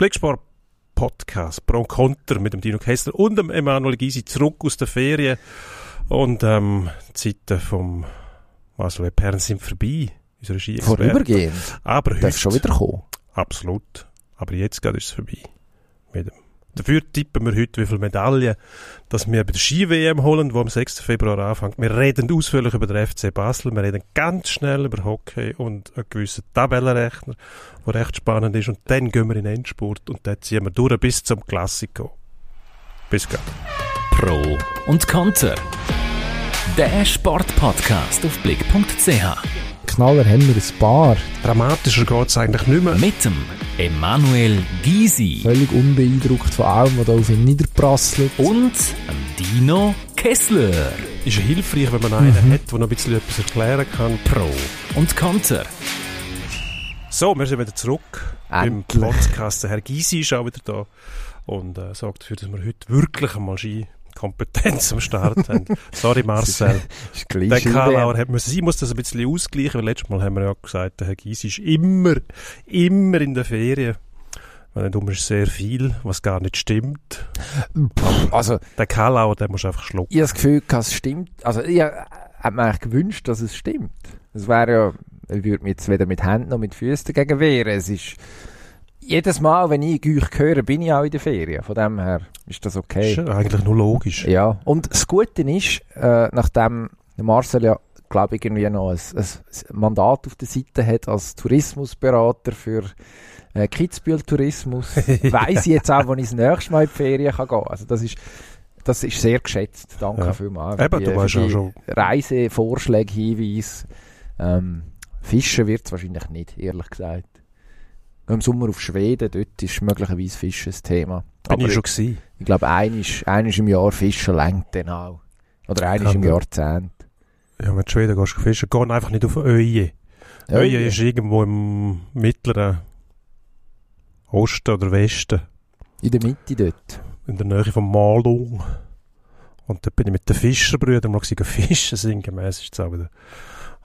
Blicksport Podcast Pro Konter mit dem Dino Kessler und dem Emanuel Gysi zurück aus der Ferien. Und ähm, die Zeiten vom Marcel Perren sind vorbei. Unsere Ski Vorübergehend. Aber Darf schon wieder kommen. Absolut. Aber jetzt geht es vorbei. Mit dem. Dafür tippen wir heute, wie viele Medaillen dass wir bei der Ski-WM holen, die am 6. Februar anfängt. Wir reden ausführlich über den FC Basel, wir reden ganz schnell über Hockey und einen gewissen Tabellenrechner, der recht spannend ist. Und dann gehen wir in den Endspurt und dann ziehen wir durch bis zum Klassiko. Bis gleich. Pro und Konter. Der Sportpodcast auf blick.ch. Knaller haben wir ein paar. Dramatischer geht es eigentlich nicht mehr. Mit dem Emanuel Gysi Völlig unbeeindruckt von allem, was da auf ihn niederprasselt. und dem Dino Kessler. Ist ja hilfreich, wenn man einen hat, der noch ein bisschen etwas erklären kann. Pro und Konter. So, wir sind wieder zurück beim Endlich. Podcast. Der Herr Gysi ist auch wieder da und äh, sorgt dafür, dass wir heute wirklich einmal Ski-Kompetenz am Start haben. Sorry Marcel. Der Ski-WM. Karlauer hat müssen, ich muss das ein bisschen ausgleichen, weil letztes Mal haben wir ja gesagt, der Herr Gysi ist immer, immer in der Ferien. Wenn um ist sehr viel, was gar nicht stimmt. Also, Der Karlauer, der muss einfach schlucken. ich habe das Gefühl, es stimmt. Also, ich hätte mir eigentlich gewünscht, dass es stimmt. Es wäre ja, ich würde mich jetzt weder mit Händen noch mit Füßen dagegen wehren. Es ist, jedes Mal, wenn ich euch höre, bin ich auch in der Ferien. Von dem her ist das okay. Ist eigentlich nur logisch. Ja, und das Gute ist, äh, nachdem Marcel ja, glaube ich, irgendwie noch ein, ein Mandat auf der Seite hat als Tourismusberater für äh, Kitzbühel Tourismus, weiss ich jetzt auch, wann ich das nächste Mal in die Ferien kann gehen. Also das ist, das ist sehr geschätzt. Danke Ja. vielmals. für Eben, die- du weißt ja schon. Reisevorschläge, Hinweise. Ähm, Fischen wird es wahrscheinlich nicht, ehrlich gesagt. Im Sommer auf Schweden, dort ist möglicherweise Fischen ein Thema. Bin Aber ich schon gewesen. ich glaube, einisch, einisch im Jahr fischen längt dann auch. Oder einisch im Ja, Jahrzehnt. Ja, wenn du in Schweden gehst, du fischen, geh einfach nicht auf Öje. Öje ist irgendwo im mittleren Osten oder Westen, In der Mitte dort. in der Nähe von Malung. Und dort bin ich mit den Fischerbrüdern mal fischen, sinngemäß ist es auch wieder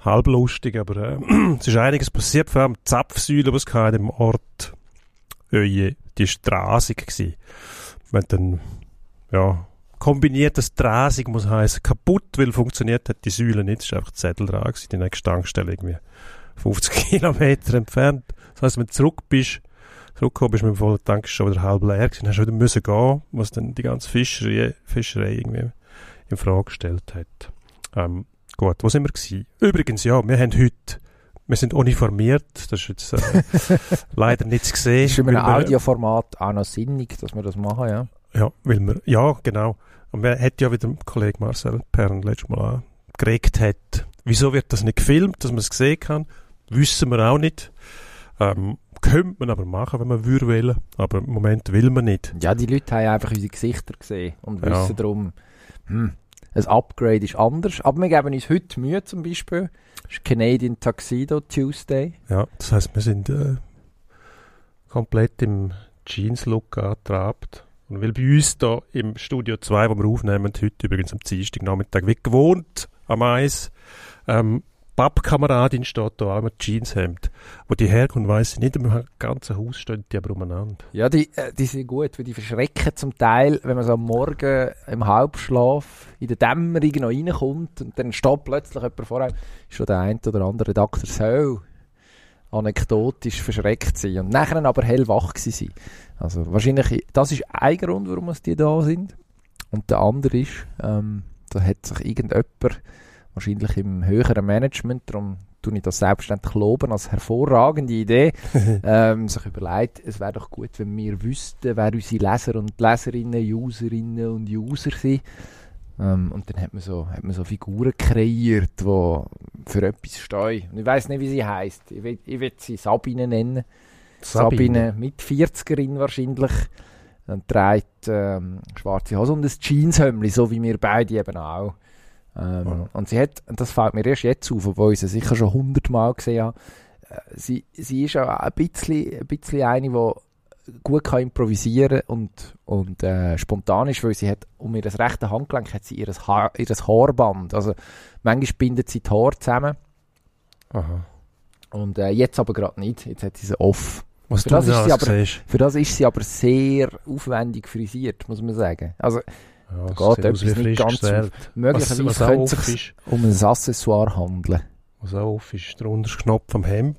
halb lustig, aber äh, es ist einiges passiert, vor allem die Zapfsäule, die es hatte im Ort Öje, die war drasig gewesen. Wenn dann, ja, kombiniertes Drasig muss heißen kaputt, weil funktioniert hat die Säule nicht, es ist einfach Zettel dran gewesen, die nächste Tankstelle irgendwie 50 Kilometer entfernt. Das heisst, wenn du zurück bist, zurückgekommen bist mit dem vollen Tank, schon wieder halb leer gewesen, hast du wieder müssen gehen, was dann die ganze Fischerei, Fischerei irgendwie in Frage gestellt hat. Ähm, gut, wo sind wir gewesen? Übrigens, ja, wir haben heute, wir sind uniformiert, das ist jetzt äh, leider nicht zu sehen. Ist in einem Audioformat auch noch sinnig, dass wir das machen, ja. ja, weil wir, ja, genau. Und wir hat ja wieder der Kollege Marcel Perren letztes Mal angeregt hat, wieso wird das nicht gefilmt, dass man es sehen kann, wissen wir auch nicht. Ähm, könnte man aber machen, wenn man würde wollen, aber im Moment will man nicht. Ja, die Leute haben einfach unsere Gesichter gesehen und Ja. wissen darum, hm, ein Upgrade ist anders. Aber wir geben uns heute Mühe zum Beispiel. Das ist Canadian Tuxedo Tuesday. Ja, das heißt, wir sind äh, komplett im Jeans-Look angetrabt. Und weil bei uns da im Studio 2, wo wir aufnehmen, heute übrigens am Dienstag Nachmittag, wie gewohnt am Eis, ähm, Pappkameradin steht da auch mit Jeanshemd. Wo die herkommt, weiss ich nicht, im ganzen Haus stehen die aber umeinander. Ja, die, äh, die sind gut, weil die verschrecken zum Teil, wenn man so am Morgen im Halbschlaf in der Dämmerung noch reinkommt und dann steht plötzlich jemand vorher, ist schon der ein oder andere Doktor so anekdotisch verschreckt sein und nachher aber hellwach gewesen. Also wahrscheinlich, das ist ein Grund, warum es die da sind. Und der andere ist, ähm, da hat sich irgendjemand, wahrscheinlich im höheren Management, darum tue ich das selbstverständlich loben, als hervorragende Idee, ähm, sich überlegt, es wäre doch gut, wenn wir wüssten, wer unsere Leser und Leserinnen, Userinnen und User sind. Ähm, und dann hat man so, hat man so Figuren kreiert, die für etwas stehen. Und ich weiß nicht, wie sie heißt. Ich will, ich will sie Sabine nennen. Sabine, mit 40erin wahrscheinlich. Und trägt ähm, schwarze Hose und ein Jeanshömmli, so wie wir beide eben auch. Ähm, Ja. Und sie hat, und das fällt mir erst jetzt auf, obwohl ich sie sicher schon hundertmal gesehen habe, äh, sie, sie ist auch ein bisschen, ein bisschen eine, die gut kann improvisieren und, und äh, spontan ist, weil sie hat um ihr rechte Handgelenk hat sie ihr, Haar, Haarband. Also manchmal bindet sie die Haare zusammen Aha. und äh, jetzt aber gerade nicht. Jetzt hat sie sie off. Was Für du das ist sie aber- siehst. Für das ist sie aber sehr aufwendig frisiert, muss man sagen. Also Ja, es geht etwas nicht ganz gestellt. möglicherweise was, was könnte es sich um ein Accessoire handeln. was auch off ist, ist der unterste Knopf am Hemd.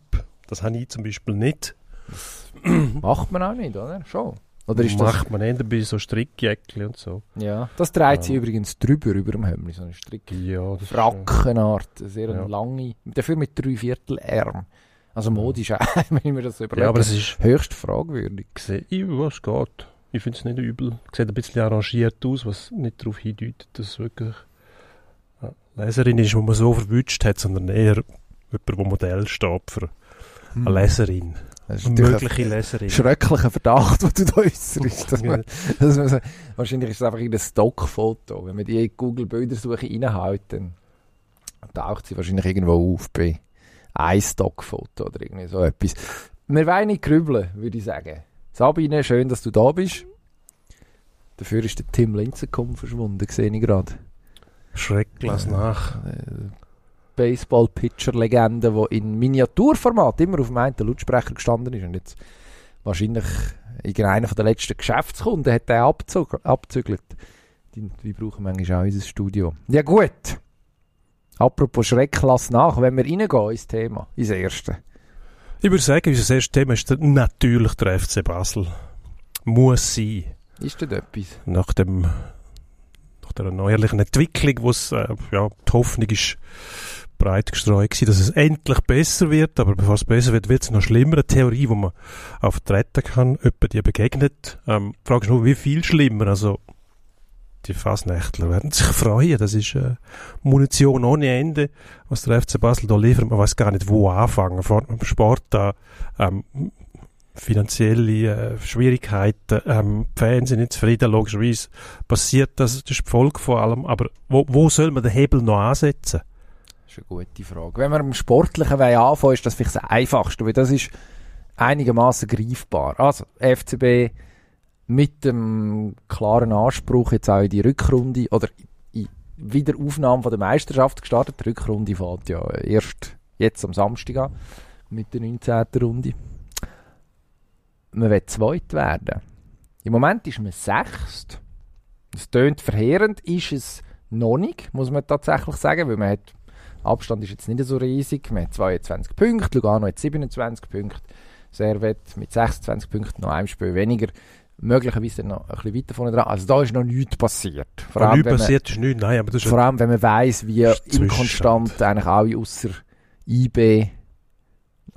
Das habe ich zum Beispiel nicht. Macht man auch nicht, oder? Schon. Oder ist das... macht man eher bei so Strickjäckchen und so. Ja. Das dreht Ja. übrigens drüber, über dem Hemd, so eine Strick. Ja, das ist, Frackenart, sehr Ja. lange, dafür mit drei Viertel Arm. Also modisch auch, wenn ich mir das überlege. Ja, aber es ist höchst fragwürdig. gesehen, ja, es geht. Ich finde es nicht übel. Sieht ein bisschen arrangiert aus, was nicht darauf hindeutet, dass es wirklich eine Leserin ist, die man so verwünscht hat, sondern eher jemand, der Modell steht für eine Leserin. Das ist Eine mögliche ein Leserin. schrecklicher Verdacht, den du da äußerst. Dass man, dass man so, wahrscheinlich ist es einfach ein Stockfoto. Wenn man die Google-Bildersuche dann taucht sie wahrscheinlich irgendwo auf bei ein Stockfoto oder irgendwie so etwas. Wir wollen nicht grübeln, würde ich sagen. Sabine, schön, dass du da bist. Dafür ist der Tim Linzenkum verschwunden, sehe ich gerade. Schrecklich nach. Äh, Baseball-Pitcher-Legende, die in Miniaturformat immer auf dem einen Lautsprecher gestanden ist und jetzt wahrscheinlich irgendeiner von der letzten Geschäftskunden hat den abzug abzügelt. Die, die brauchen manchmal auch unser Studio. Ja gut. Apropos Schreck, lass nach, wenn wir reingehen ins Thema, ins erste. Ich würde sagen, unser erstes Thema ist natürlich der FC Basel. Muss sein. Ist das etwas? Nach dem nach der neuerlichen Entwicklung, wo es, äh, ja, die Hoffnung ist breit gestreut gewesen, dass es endlich besser wird, aber bevor es besser wird, wird es noch schlimmer. Eine Theorie, die man auch vertreten kann, jemand die begegnet. Ähm, die Frage ist nur, wie viel schlimmer? Also, die Fasnächtler werden sich freuen. Das ist äh, Munition ohne Ende, was der FC Basel da liefert. Man weiß gar nicht, wo anfangen. Vor dem Sport da, ähm, finanzielle äh, Schwierigkeiten, ähm, die Fans sind nicht zufrieden, logischerweise passiert das, das ist die Folge von allem, aber wo, wo soll man den Hebel noch ansetzen? Das ist eine gute Frage. Wenn wir im Sportlichen anfangen, ist das vielleicht das Einfachste, weil das ist einigermaßen greifbar. Also, FCB mit dem klaren Anspruch jetzt auch in die Rückrunde oder in Wiederaufnahme von der Meisterschaft gestartet. Die Rückrunde fällt ja erst jetzt am Samstag an mit der 19. Runde. Man will zweit werden. Im Moment ist man sechst. Das tönt verheerend, ist es noch nicht, muss man tatsächlich sagen, weil man hat Abstand ist jetzt nicht so riesig. Man hat 22 Punkte, Lugano hat 27 Punkte, Servet mit 26 Punkten, noch ein Spiel weniger. Möglicherweise noch ein bisschen weiter vorne dran. Also da ist noch nichts passiert. Vor allem, nichts wenn man, passiert ist nichts, nein, aber das ist vor allem wenn man weiss, wie inkonstant eigentlich alle außer IB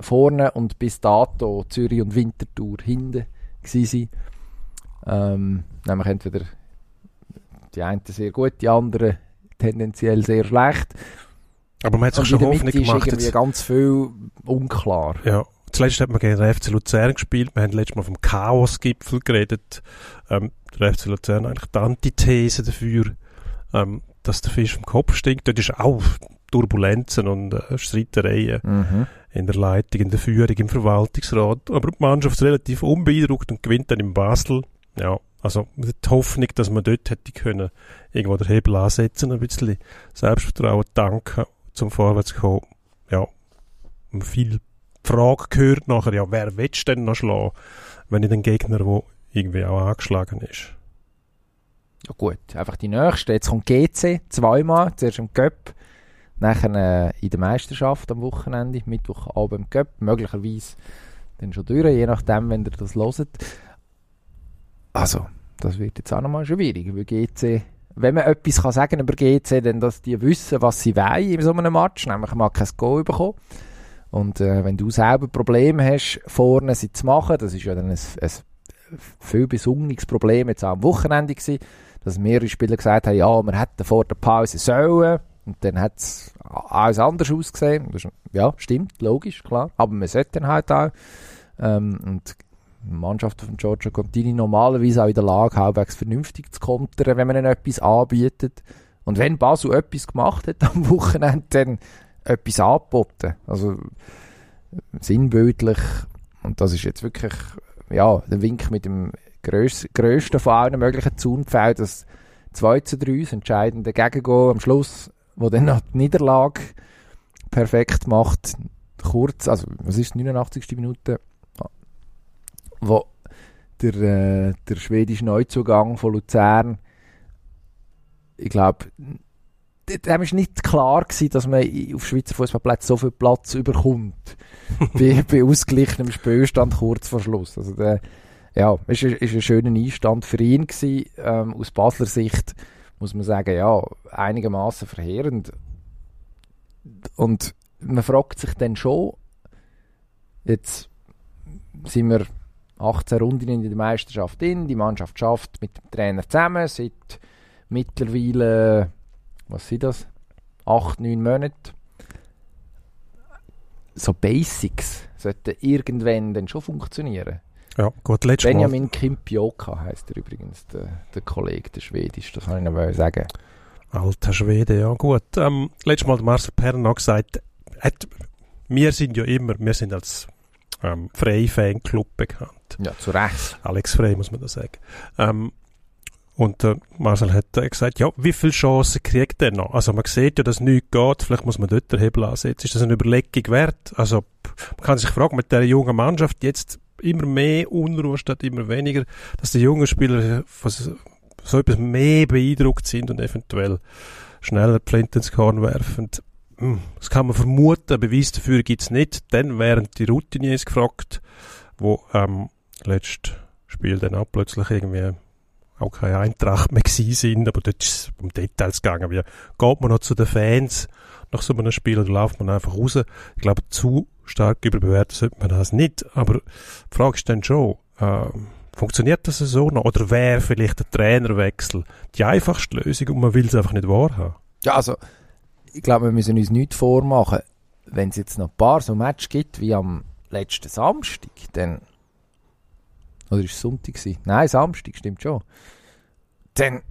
vorne und bis dato Zürich und Winterthur hinten waren. Ähm, nämlich entweder die einen sehr gut, die anderen tendenziell sehr schlecht. aber man hat sich schon Hoffnung Mitte ist gemacht. irgendwie Jetzt, ganz viel unklar. ja. Zuletzt hat man gegen den FC Luzern gespielt. Wir haben letztes Mal vom Chaos-Gipfel geredet. Ähm, der FC Luzern eigentlich die Antithese dafür, ähm, dass der Fisch vom Kopf stinkt. Dort ist auch Turbulenzen und äh, Streitereien Mhm. in der Leitung, in der Führung, im Verwaltungsrat. Aber die Mannschaft ist relativ unbeeindruckt und gewinnt dann in Basel. Ja, also mit der Hoffnung, dass man dort hätte können, irgendwo den Hebel ansetzen, ein bisschen Selbstvertrauen tanken, zum Vorwärts kommen. Ja, und viel Frage gehört nachher, ja, wer willst du denn noch schlagen, wenn nicht ein Gegner, der irgendwie auch angeschlagen ist. Ja gut, einfach die nächste. Jetzt kommt GC zweimal, zuerst im Cup, nachher äh, in der Meisterschaft am Wochenende, Mittwochabend im Cup, möglicherweise dann schon durch, je nachdem, wenn ihr das loset. Also, das wird jetzt auch nochmal schwierig, weil GC, wenn man etwas kann sagen über GC, dann dass die wissen, was sie wollen in so einem Match, nämlich mal kein Goal bekommen. Und äh, wenn du selber Probleme hast, vorne sie zu machen, das ist ja dann ein, ein viel besungenes Problem jetzt auch am Wochenende gewesen, dass mehrere Spieler gesagt haben, ja, wir hätten vor der Pause sollen. Und dann hat es alles anders ausgesehen. Das ist, ja, stimmt, logisch, klar. Aber man sollte dann halt auch. Ähm, und die Mannschaft von Giorgio Contini normalerweise auch in der Lage, halbwegs vernünftig zu kontern, wenn man ihnen etwas anbietet. Und wenn Basel etwas gemacht hat am Wochenende, dann etwas angeboten. Also sinnbildlich. Und das ist jetzt wirklich ja, der Wink mit dem gröss, grössten von allen möglichen Zaunpfeilen, das 2 zu 3, das entscheidende Gegengol am Schluss, wo dann noch die Niederlage perfekt macht. Kurz, also was ist 89. Minute? wo der, äh, der schwedische Neuzugang von Luzern, ich glaube, dem ist nicht klar gewesen, dass man auf Schweizer Fußballplätzen so viel Platz überkommt. bei, bei ausgeglichenem Spielstand kurz vor Schluss. Also der, ja, ist, ein- ist ein schöner Einstand für ihn gewesen. Ähm, aus Basler Sicht muss man sagen, ja, einigermaßen verheerend. Und man fragt sich dann schon, jetzt sind wir 18 Runden in der Meisterschaft in, die Mannschaft schafft mit dem Trainer zusammen seit mittlerweile, was sind das, 8, 9 Monate. So Basics sollten irgendwann dann schon funktionieren. Ja, gut, letztes Mal. Benjamin Kimpioka heißt er übrigens, der, der Kollege, der Schwedisch, das kann ich noch mal sagen. Alter Schwede, ja gut. Ähm, letztes Mal hat Marcel Perrin auch gesagt, hat, wir sind ja immer, wir sind als ähm, Frey-Fanclub bekannt. Ja, zu Recht. Alex Frey, muss man da sagen. Ähm, und äh, Marcel hat äh, gesagt, ja, wie viele Chancen kriegt er noch? Also man sieht ja, dass nichts geht, vielleicht muss man dort den Hebel ansetzen. Ist das eine Überlegung wert? Also man kann sich fragen, mit der jungen Mannschaft jetzt immer mehr Unruhe statt immer weniger, dass die jungen Spieler von so etwas mehr beeindruckt sind und eventuell schneller die Flinte ins Korn werfen. Hm, Das kann man vermuten, Beweis dafür gibt's nicht. Dann wären die Routiniers gefragt, wo ähm, letztes Spiel dann auch plötzlich irgendwie auch keine Eintracht mehr gewesen sind, aber dort ist es um Details gegangen, wie geht man noch zu den Fans nach so einem Spiel oder läuft man einfach raus? Ich glaube, zu stark überbewerten sollte man das nicht, aber die Frage ist dann schon, ähm, funktioniert das so noch oder wäre vielleicht der Trainerwechsel die einfachste Lösung und man will es einfach nicht wahrhaben? Ja, also, ich glaube, wir müssen uns nichts vormachen. Wenn es jetzt noch ein paar so Match gibt wie am letzten Samstag, dann. Oder ist es Sonntag? Gewesen? Nein, Samstag, stimmt schon. Dann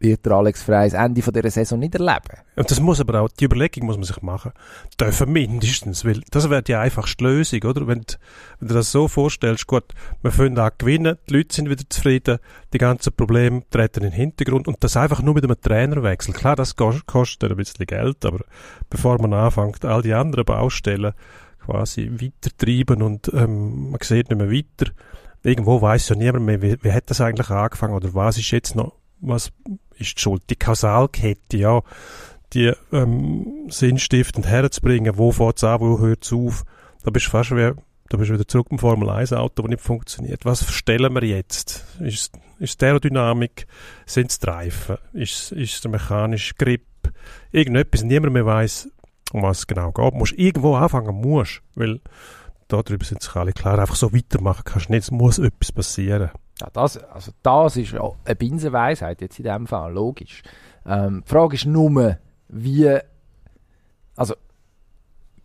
wird der Alex Frey das Ende dieser Saison nicht erleben. Und das muss aber auch, die Überlegung muss man sich machen. Dürfen mindestens, weil das wäre die einfachste Lösung, oder? Wenn, d- wenn du das so vorstellst, gut, wir fangen an gewinnen, die Leute sind wieder zufrieden, die ganzen Probleme treten in den Hintergrund und das einfach nur mit einem Trainerwechsel. Klar, das ko- kostet ein bisschen Geld, aber bevor man anfängt, all die anderen Baustellen quasi weitertreiben und ähm, man sieht nicht mehr weiter, irgendwo weiß ja niemand mehr, wie, wie hat das eigentlich angefangen oder was ist jetzt noch, was ist die Schuld? Die Kausalkette, ja, die ähm, sinnstiftend herzubringen, wo fängt es an, wo hört es auf, da bist du fast wie, da bist du wieder zurück im Formel 1 Auto, das nicht funktioniert. Was stellen wir jetzt? Ist, ist die Aerodynamik, sind es die Reifen, ist, ist es der mechanische Grip, irgendetwas, niemand mehr weiß, um was es genau geht. Du musst irgendwo anfangen, musst, weil darüber sind sich alle klar, einfach so weitermachen kannst nicht, es muss etwas passieren. Ja, das, also das ist eine Binsenweisheit, jetzt in dem Fall, logisch. Ähm, die Frage ist nur, wie, also,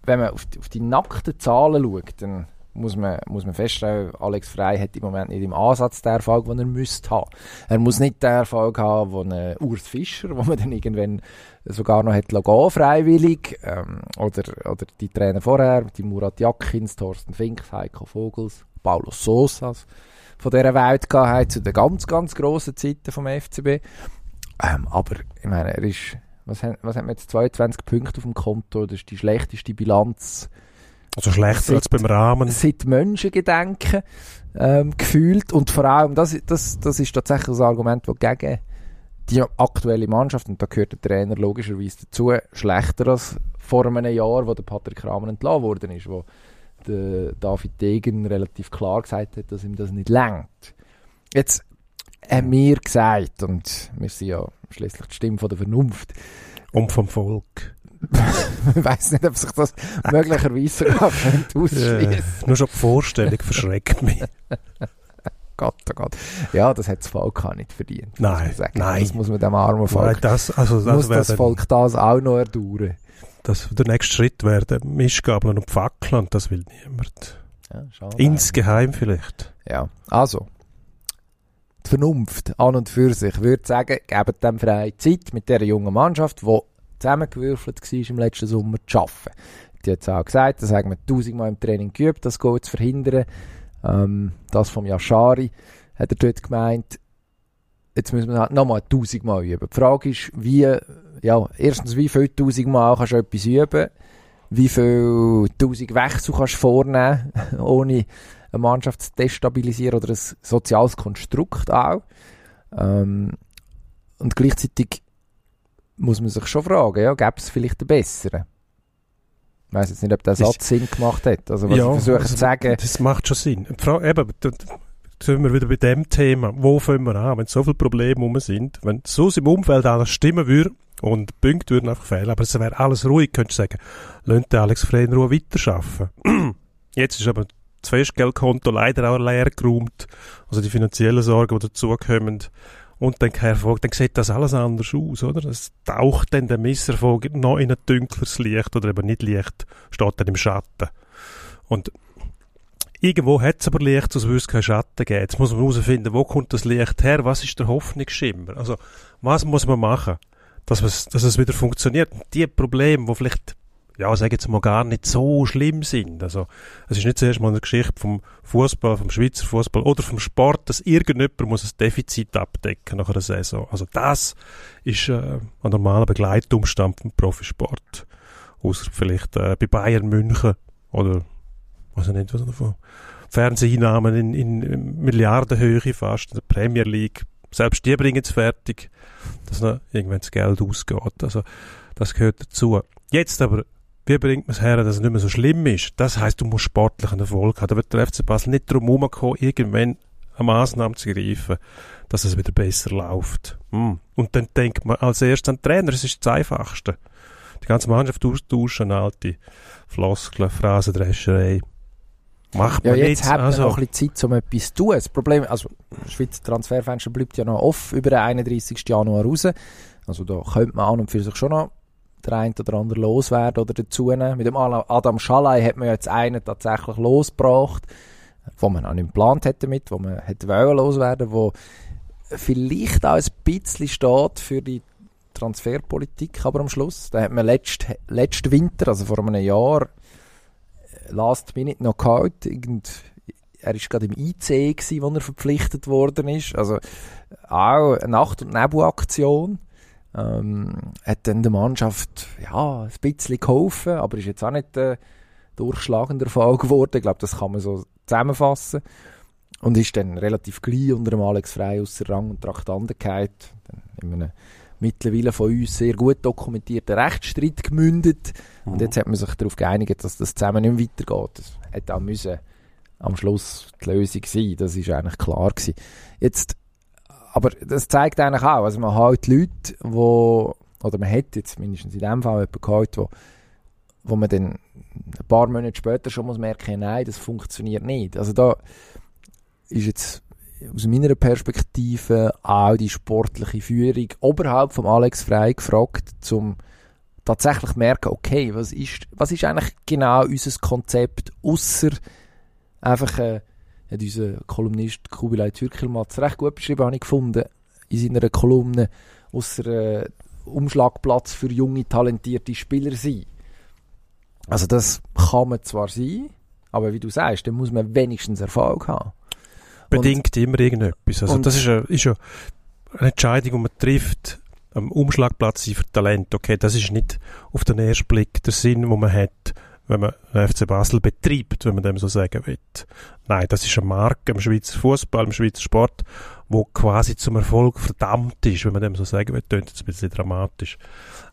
wenn man auf die, auf die nackten Zahlen schaut, dann muss man, muss man feststellen, Alex Frey hat im Moment nicht im Ansatz den Erfolg, den er müsste haben. Er muss nicht den Erfolg haben, äh, Urs Fischer, wo man dann irgendwann sogar noch hat gehen, freiwillig, ähm, oder, oder die Trainer vorher, die Murat Jakins, Thorsten Finks, Heiko Vogels, Paulo Sosas, von dieser Welt gehabt zu den ganz, ganz grossen Zeiten vom FCB. Ähm, aber, ich meine, er ist, was, haben- was hat man jetzt, 22 Punkte auf dem Konto, das ist die schlechteste Bilanz Also schlechter als beim Rahmen. seit Menschengedenken ähm, gefühlt und vor allem, das, das, das ist tatsächlich das Argument, das gegen die aktuelle Mannschaft, und da gehört der Trainer logischerweise dazu, schlechter als vor einem Jahr, wo der Patrick Rahmen entlassen worden ist, wo der David Degen relativ klar gesagt hat, dass ihm das nicht längt. Jetzt haben wir gesagt, und wir sind ja schließlich die Stimme von der Vernunft, Und vom Volk. Ich weiß nicht, ob sich das möglicherweise ausschließen Äh, nur schon die Vorstellung verschreckt mich. Gott, oh Gott. Ja, das hat das Volk auch nicht verdient. muss Nein, nein. Das muss man dem armen Nein, Volk. das, also muss das wäre das Volk das auch noch erdauern. das, der nächste Schritt wäre der Mischgabeln und Fackeln und das will niemand. Ja, schade. Insgeheim vielleicht. Ja, also. Die Vernunft an und für sich würde sagen, gebt dem freie Zeit mit dieser jungen Mannschaft, die zusammengewürfelt war im letzten Sommer, zu arbeiten. Die hat es auch gesagt, das haben wir tausendmal im Training geübt, das Goal zu verhindern. Ähm, das vom Yashari hat er dort gemeint, jetzt müssen wir halt nochmal tausendmal üben. Die Frage ist, wie, ja, erstens, wie viel tausendmal kannst du etwas üben? wie viel tausend Wechsel kannst du vornehmen, ohne eine Mannschaft zu destabilisieren oder ein soziales Konstrukt auch. Ähm, und gleichzeitig muss man sich schon fragen, ja, gäbe es vielleicht einen besseren? Ich weiss jetzt nicht, ob der Satz Sinn gemacht hat. Also was Ja, ich versuche also, zu sagen, Das macht schon Sinn. Eben, sind wir wieder bei dem Thema. Wo fangen wir an, wenn so viele Probleme rum sind? Wenn so im Umfeld alles stimmen würde und Punkte würden einfach fehlen, aber es wäre alles ruhig, könntest du sagen, den Alex Frey in Ruhe weiterarbeiten. Jetzt ist aber das Festgeldkonto leider auch leer geräumt. Also die finanziellen Sorgen, die dazukommen. Und dann, hervor, dann sieht das alles anders aus, oder? Es taucht dann der Misserfolg noch in ein dunkleres Licht oder eben nicht Licht, steht dann im Schatten. Und irgendwo hat es aber Licht, sonst würde es keinen Schatten geben. Jetzt muss man herausfinden, wo kommt das Licht her, was ist der Hoffnungsschimmer? Also, was muss man machen, dass dass es wieder funktioniert? Und die Probleme, die vielleicht, ja, sage jetzt mal, gar nicht so schlimm sind. Also, es ist nicht zuerst mal eine Geschichte vom Fußball, vom Schweizer Fußball oder vom Sport, dass irgendjemand muss ein Defizit abdecken nach einer Saison. Also, das ist äh, ein normaler Begleitumstand vom Profisport. Außer vielleicht äh, bei Bayern München oder weiß ich nicht, was davon. Fernseheinnahmen in, in, in Milliardenhöhe fast, in der Premier League. Selbst die bringen es fertig, dass noch irgendwann das Geld ausgeht. Also, das gehört dazu. Jetzt aber, wie bringt man es her, dass es nicht mehr so schlimm ist? Das heisst, du musst sportlichen Erfolg haben. Da wird der FC Basel nicht drum herumkommen, irgendwann eine Maßnahme zu greifen, dass es wieder besser läuft. Hm. Und dann denkt man als erstes an den Trainer, es ist das Einfachste. Die ganze Mannschaft austauschen, alte Floskeln, Phrasendrescherei. Macht ja, man jetzt nicht. hat man also, noch ein bisschen Zeit, um etwas zu tun. Das Problem, also, das Schweizer Transferfenster bleibt ja noch offen über den 31. Januar raus. Also, da könnte man an und für sich schon noch der ein oder andere loswerden oder dazu nehmen. Mit dem Adam Schalay hat man ja jetzt einen tatsächlich losgebracht, wo man auch nicht geplant hätte damit, wo man hätte wollen loswerden, wo vielleicht auch ein bisschen steht für die Transferpolitik, aber am Schluss. Da hat man letzt, letzten Winter, also vor einem Jahr, Last Minute noch gehabt. Irgend, er ist gerade im IC gsi, wo er verpflichtet worden ist. Also auch eine Nacht- und Nebelaktion. Ähm, hat dann der Mannschaft ja ein bisschen geholfen, aber ist jetzt auch nicht äh, durchschlagender Fall geworden. Ich glaube, das kann man so zusammenfassen. Und ist dann relativ gleich unter dem Alex Frey aus Rang und Traktanten gehalten. Dann in einem mittlerweile von uns sehr gut dokumentierten Rechtsstreit gemündet. Mhm. Und jetzt hat man sich darauf geeinigt, dass das zusammen nicht mehr weitergeht. Das hätte auch müssen am Schluss die Lösung sein. Das ist eigentlich klar gewesen. Jetzt, aber das zeigt eigentlich auch, also man hat Leute, wo oder man hat jetzt mindestens in dem Fall jemanden gehabt, wo, wo man dann ein paar Monate später schon muss merken, nein, das funktioniert nicht. Also da ist jetzt aus meiner Perspektive auch die sportliche Führung oberhalb vom Alex Frey gefragt, zum tatsächlich merken, okay, was ist, was ist eigentlich genau unser Konzept, außer einfach, äh, hat unser Kolumnist Kubilay Türkelmatz recht gut beschrieben, habe ich gefunden, in seiner Kolumne, außer äh, Umschlagplatz für junge, talentierte Spieler sein. Also das kann man zwar sein, aber wie du sagst, dann muss man wenigstens Erfolg haben. bedingt immer irgendetwas. Also und- das ist ja, ist ja eine Entscheidung, die man trifft am Umschlagplatz sein für Talent. Okay, das ist nicht auf den ersten Blick der Sinn, wo man hat, wenn man den FC Basel betreibt, wenn man dem so sagen will. Nein, das ist eine Marke im Schweizer Fußball, im Schweizer Sport, wo quasi zum Erfolg verdammt ist, wenn man dem so sagen will. Tönt jetzt ein bisschen dramatisch.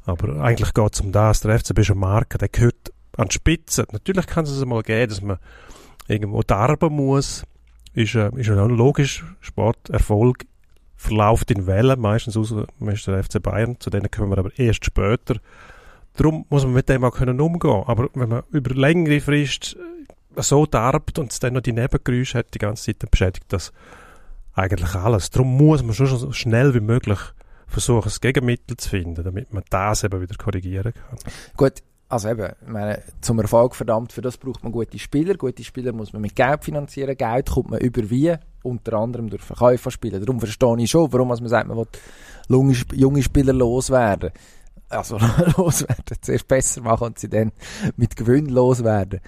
Aber eigentlich geht es um das. Der FCB ist eine Marke, der gehört an die Spitze. Natürlich kann es mal geben, dass man irgendwo darben muss, ist, äh, ist ja logisch. Sporterfolg verläuft in Wellen, meistens aus dem ist der FC Bayern, zu denen kommen wir aber erst später. Darum muss man mit dem auch können umgehen. Aber wenn man über längere Frist äh, so darbt und es dann noch die Nebengeräusche hat die ganze Zeit, dann beschädigt das eigentlich alles. Darum muss man schon so schnell wie möglich versuchen, das Gegenmittel zu finden, damit man das eben wieder korrigieren kann. Gut, also eben, meine, zum Erfolg verdammt, für das braucht man gute Spieler. Gute Spieler muss man mit Geld finanzieren. Geld kommt man über wie? Unter anderem durch Verkäufer von Spielern. Darum verstehe ich schon, warum man sagt, man will junge Spieler loswerden. Also loswerden, zuerst besser machen und sie dann mit Gewinn loswerden.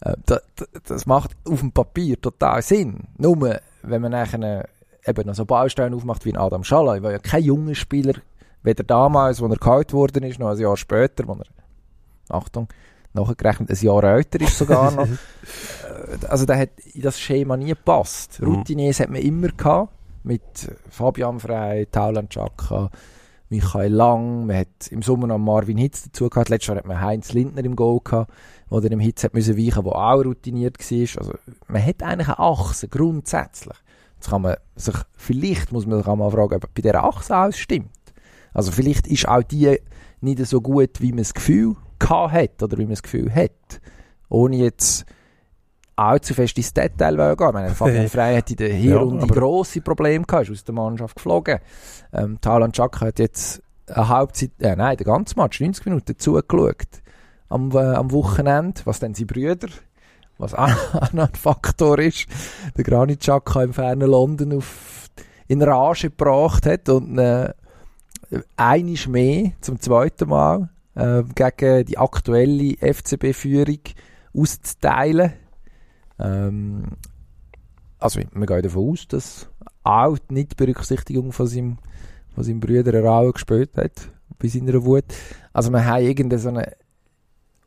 Äh, das, das macht auf dem Papier total Sinn. Nur, wenn man nachher eben noch so Bausteine aufmacht wie Adam Schalay, war ja kein junger Spieler, weder damals, wo er gehalten worden ist, noch ein Jahr später, wo er Achtung, nachgerechnet, ein Jahr älter ist sogar noch. Äh, also der hat in das Schema nie gepasst. Mhm. Routiniers hat man immer gehabt, mit Fabian Frey, Tauland Chaka, Michael Lang, man hat im Sommer noch Marvin Hitz dazu gehabt, letztes Jahr hat man Heinz Lindner im Goal gehabt, der im Hitz hat müssen weichen, der auch routiniert war. Also man hat eigentlich eine Achse, grundsätzlich. Jetzt kann man sich, vielleicht muss man sich auch mal fragen, ob bei dieser Achse alles stimmt. Also vielleicht ist auch die nicht so gut, wie man das Gefühl gehabt hat oder wie man das Gefühl hat. Ohne jetzt allzu fest ins Detail wollen gehen. Ich meine, Fabian Frey hat in der Hinrunde aber- grosse Probleme gehabt, ist aus der Mannschaft geflogen. Ähm, Talan Chaka hat jetzt eine Halbzeit, äh, nein, den ganzen Match, 90 Minuten zugeschaut am, äh, am Wochenende, was dann seine Brüder, was auch noch ein Faktor ist, der Granit Xhaka im fernen London auf, in Rage gebracht hat und äh, einisch mehr, zum zweiten Mal, äh, gegen die aktuelle FCB-Führung auszuteilen. Ähm, also wir gehen davon aus, dass auch die Nichtberücksichtigung von seinem, von seinem Bruder eine Rolle gespielt hat, bei seiner Wut. Also wir haben irgendeine so eine,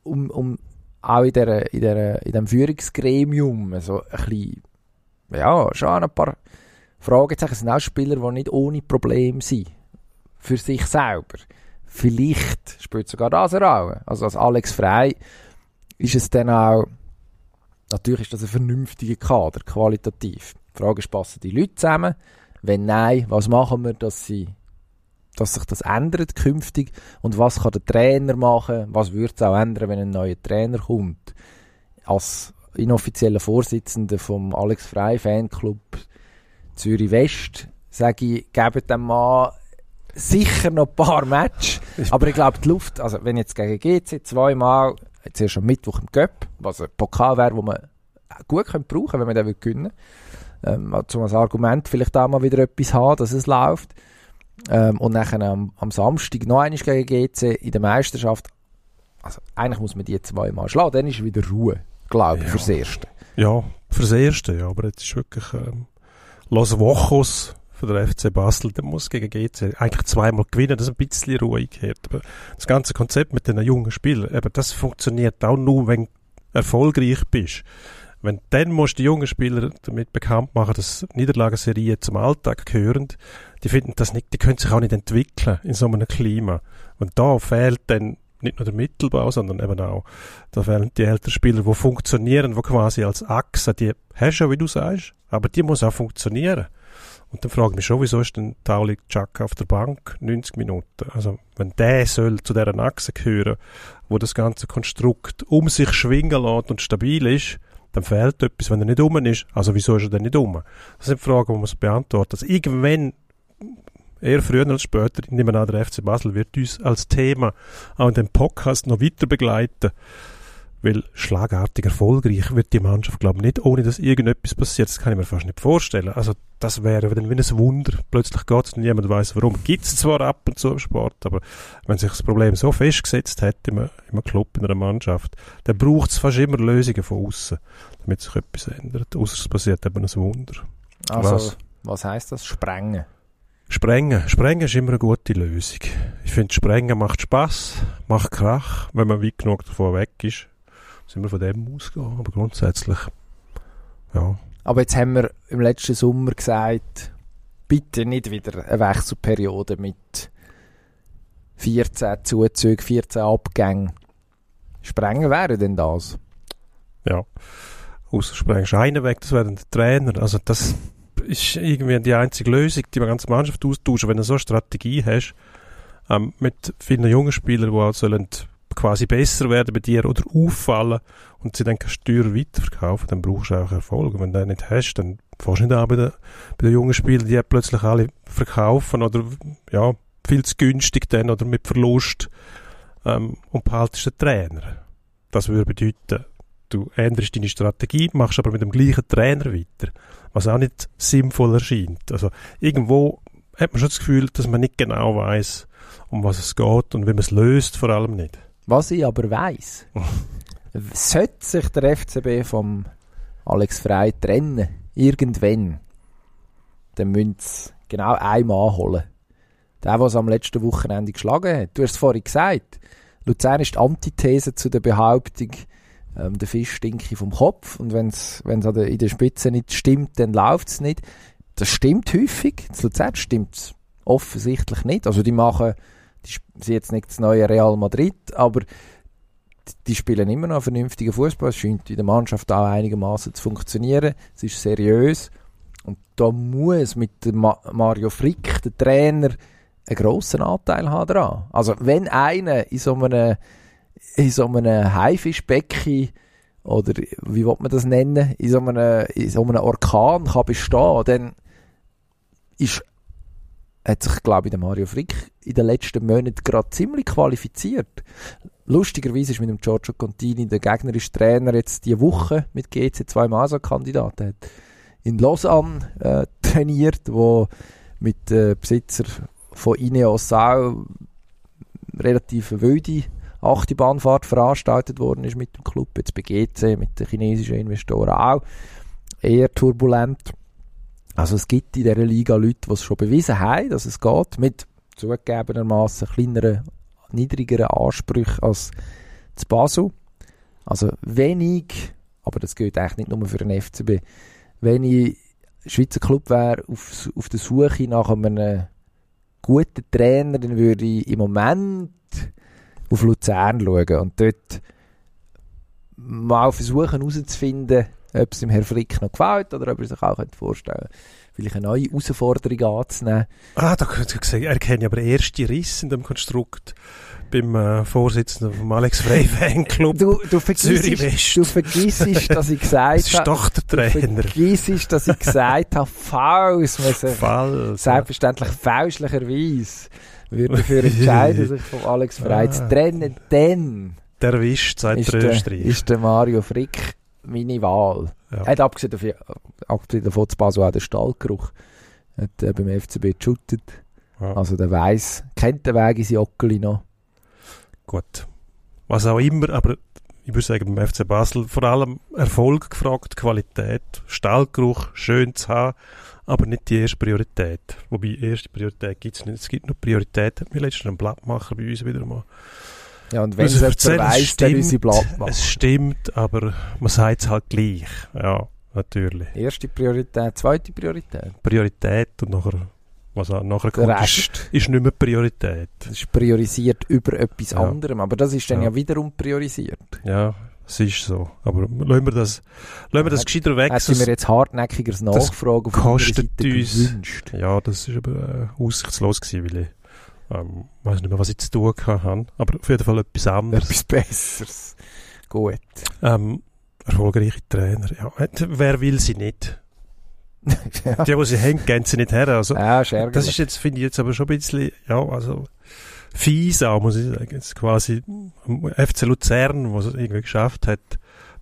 um, um auch in, der, in, der, in dem Führungsgremium so ein bisschen, ja, schon ein paar Fragezeichen. Es sind auch Spieler, die nicht ohne Probleme sind. Für sich selber. Vielleicht spielt sogar das eine Rolle. Also als Alex Frey ist es dann auch, natürlich ist das ein vernünftiger Kader, qualitativ. Die Frage ist, passen die Leute zusammen? Wenn nein, was machen wir, dass sie dass sich das ändert künftig und was kann der Trainer machen, was würde es auch ändern, wenn ein neuer Trainer kommt. Als inoffizieller Vorsitzender vom Alex Frey Fanclub Zürich West sage ich, gebt dem Mann sicher noch ein paar Matches, aber ich glaube die Luft, also wenn jetzt gegen GC zweimal, jetzt erst am Mittwoch im Göpp, was ein Pokal wäre, wo man gut könnte brauchen, wenn man den will gewinnen ähm, zum als Argument vielleicht auch mal wieder etwas haben, dass es läuft. Ähm, und dann am, am Samstag noch einmal gegen GC in der Meisterschaft. Also eigentlich muss man die zweimal schlagen, dann ist wieder Ruhe, glaube ich, Ja. fürs Erste. Ja, fürs Erste, ja, aber jetzt ist wirklich ähm, Los Wochos für den FC Basel, der muss gegen GC eigentlich zweimal gewinnen, das ist ein bisschen ruhig gehört. Aber das ganze Konzept mit den jungen Spielern, eben, das funktioniert auch nur, wenn du erfolgreich bist. Wenn dann musst du die jungen Spieler damit bekannt machen, dass Niederlagenserien zum Alltag gehören, die finden das nicht, die können sich auch nicht entwickeln in so einem Klima. Und da fehlt dann nicht nur der Mittelbau, sondern eben auch, da fehlen die älteren Spieler, die funktionieren, die quasi als Achse, die hast du ja, wie du sagst, aber die muss auch funktionieren. Und dann frage ich mich schon, wieso ist denn Tauli Chaka auf der Bank 90 Minuten? Also, wenn der soll zu dieser Achse gehören, wo das ganze Konstrukt um sich schwingen lässt und stabil ist, dann fehlt etwas, wenn er nicht um ist. Also, wieso ist er denn nicht um? Das sind Fragen, die man beantworten. Also, irgendwann, eher früher als später, ich nehme an, der FC Basel wird uns als Thema auch in dem Podcast noch weiter begleiten. Weil schlagartig erfolgreich wird die Mannschaft, glaube ich, nicht, ohne dass irgendetwas passiert. Das kann ich mir fast nicht vorstellen. Also, das wäre dann wie ein Wunder. Plötzlich geht es und niemand weiß warum. Gibt es zwar ab und zu im Sport, aber wenn sich das Problem so festgesetzt hat in einem, in einem Club, in einer Mannschaft, dann braucht es fast immer Lösungen von außen, damit sich etwas ändert. Außer es passiert eben ein Wunder. Also, Was? was, heisst das? Sprengen. Sprengen. Sprengen ist immer eine gute Lösung. Ich finde, Sprengen macht Spaß, macht Krach, wenn man weit genug davon weg ist. Sind wir von dem ausgehen, aber grundsätzlich, ja. Aber jetzt haben wir im letzten Sommer gesagt, bitte nicht wieder eine Wechselperiode mit 14 Zuzügen, 14 Abgängen. Sprengen wäre denn das? ja. Außer sprengst einen weg, das wäre dann der Trainer. Also das ist irgendwie die einzige Lösung, die man ganze Mannschaft austauschen, wenn du so eine Strategie hast, ähm, mit vielen jungen Spielern, die auch sollen quasi besser werden bei dir oder auffallen und sie dann teuer weiterverkaufen, dann brauchst du auch Erfolg. Wenn du den nicht hast, dann fährst du nicht an bei den, bei den jungen Spielern, die plötzlich alle verkaufen oder ja, viel zu günstig dann oder mit Verlust ähm, und behaltest den Trainer. Das würde bedeuten, du änderst deine Strategie, machst aber mit dem gleichen Trainer weiter, was auch nicht sinnvoll erscheint. Also irgendwo hat man schon das Gefühl, dass man nicht genau weiß, um was es geht und wie man es löst, vor allem nicht. Was ich aber weiss, sollte sich der FCB vom Alex Frey trennen, irgendwann, dann müssen sie genau einmal holen. Der, der es am letzten Wochenende geschlagen hat. Du hast es vorhin gesagt. Luzern ist die Antithese zu der Behauptung, ähm, der Fisch stinke vom Kopf und wenn es in der Spitze nicht stimmt, dann läuft es nicht. Das stimmt häufig. In Luzern stimmt offensichtlich nicht. Also die machen, die sind jetzt nicht das neue Real Madrid, aber die spielen immer noch vernünftigen Fußball. Es scheint in der Mannschaft auch einigermaßen zu funktionieren. Es ist seriös. Und da muss mit Mario Frick, der Trainer, einen grossen Anteil haben daran. Also wenn einer in so einem, in so einem Haifischbecken oder wie will man das nennen, in so einem, in so einem Orkan kann bestehen, dann ist, hat sich, glaube ich, der Mario Frick in den letzten Monaten gerade ziemlich qualifiziert. Lustigerweise ist mit dem Giorgio Contini der gegnerische Trainer jetzt die Woche mit GC zweimal so Kandidat. Hat in Lausanne äh, trainiert, wo mit äh, Besitzer von Ineos auch relativ wilde Achterbahnfahrt veranstaltet worden ist mit dem Club, jetzt bei GC, mit den chinesischen Investoren auch. Eher turbulent. Also es gibt in dieser Liga Leute, die es schon bewiesen haben, dass es geht, mit zugegebenermaßen kleineren, niedrigeren Ansprüchen als zu Basel. Also wenig, aber das gilt eigentlich nicht nur für den FCB, wenn ich Schweizer Club wäre, auf, auf der Suche nach einem guten Trainer, dann würde ich im Moment auf Luzern schauen und dort mal versuchen herauszufinden, ob es dem Herrn Frick noch gefällt oder ob er sich auch vorstellen könnte, vielleicht eine neue Herausforderung anzunehmen. Ah, da könnt ihr sehen, er kennt aber erste Risse in dem Konstrukt beim äh, Vorsitzenden vom Alex Frey Fanclub du, du vergisst, du vergisst, dass ich gesagt habe... Das ist doch der Trainer. Du vergisst, dass ich gesagt habe, falls man sich Falls, selbstverständlich fälschlicherweise würde dafür entscheiden, sich von Alex Frey Ah. zu trennen, dann Der erwischt, sagt ist der ist der Mario Frick meine Wahl. Ja. Hat abgesehen davon, abgesehen davon zu Basel auch den Stallgeruch. Er hat äh, beim FCB geshootet. Ja. Also der weiss, kennt den Weg in sein Ockeli noch. Gut. Was auch immer, aber ich würde sagen, beim FC Basel vor allem Erfolg gefragt, Qualität, Stallgeruch, schön zu haben, aber nicht die erste Priorität. Wobei, erste Priorität gibt es nicht. Es gibt nur Priorität, hat mir letztens ein Blattmacher bei uns wieder mal. Ja, und wenn es Also es weiss, dann stimmt, unsere Blatt macht. Es stimmt, aber man sagt es halt gleich. Ja, natürlich. Erste Priorität, zweite Priorität. Priorität und nachher, was auch nachher Der kommt, ist, Rest ist nicht mehr Priorität. ist priorisiert über etwas Ja. anderem. Aber das ist dann ja, Ja. wiederum priorisiert. Ja, es ist so. Aber lassen wir das, lassen wir das Hat- gescheiter weg. Hätten wir jetzt hartnäckigeres Nachfragen auf kostet Seite uns- gewünscht. Ja, das ist aber äh, aussichtslos gewesen, weil ich ähm, weiß nicht mehr, was ich zu tun hatte. Aber auf jeden Fall etwas anderes. Etwas Besseres. Gut. Ähm, erfolgreiche Trainer. Ja, äh, wer will sie nicht? ja, Die, die sie haben, gehen sie nicht her. Also, ja ist das ist jetzt, finde ich jetzt aber schon ein bisschen, ja, also, fies auch, muss ich sagen. Jetzt quasi am FC Luzern, was es irgendwie geschafft hat,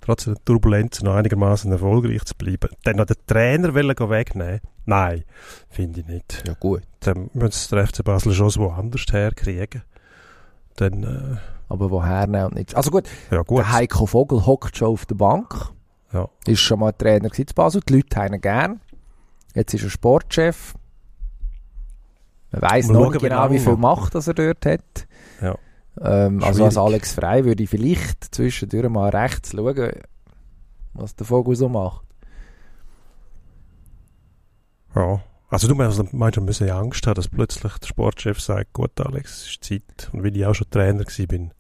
trotz der Turbulenzen noch einigermaßen erfolgreich zu bleiben. Dann noch den Trainer wollen wegnehmen? Nein, finde ich nicht. ja gut. Dann müssen der FC Basel schon woanders herkriegen. Dann, äh, Aber woher nehmen und nicht. Also gut, ja gut. der Heiko Vogel hockt schon auf der Bank. Ja. Ist schon mal Trainer in Basel. Die Leute haben ihn gern. Jetzt ist er Sportchef. Man Mal noch nicht genau, wie viel. Macht das er dort hat. Ja. Ähm, also als. Alex Frei würde ich vielleicht zwischendurch mal rechts schauen, was der Vogel so macht. ja. Also du meinst, meinst, wir müssen ja Angst haben, dass plötzlich der Sportchef sagt, gut Alex, es ist Zeit. Und weil ich auch schon Trainer bin,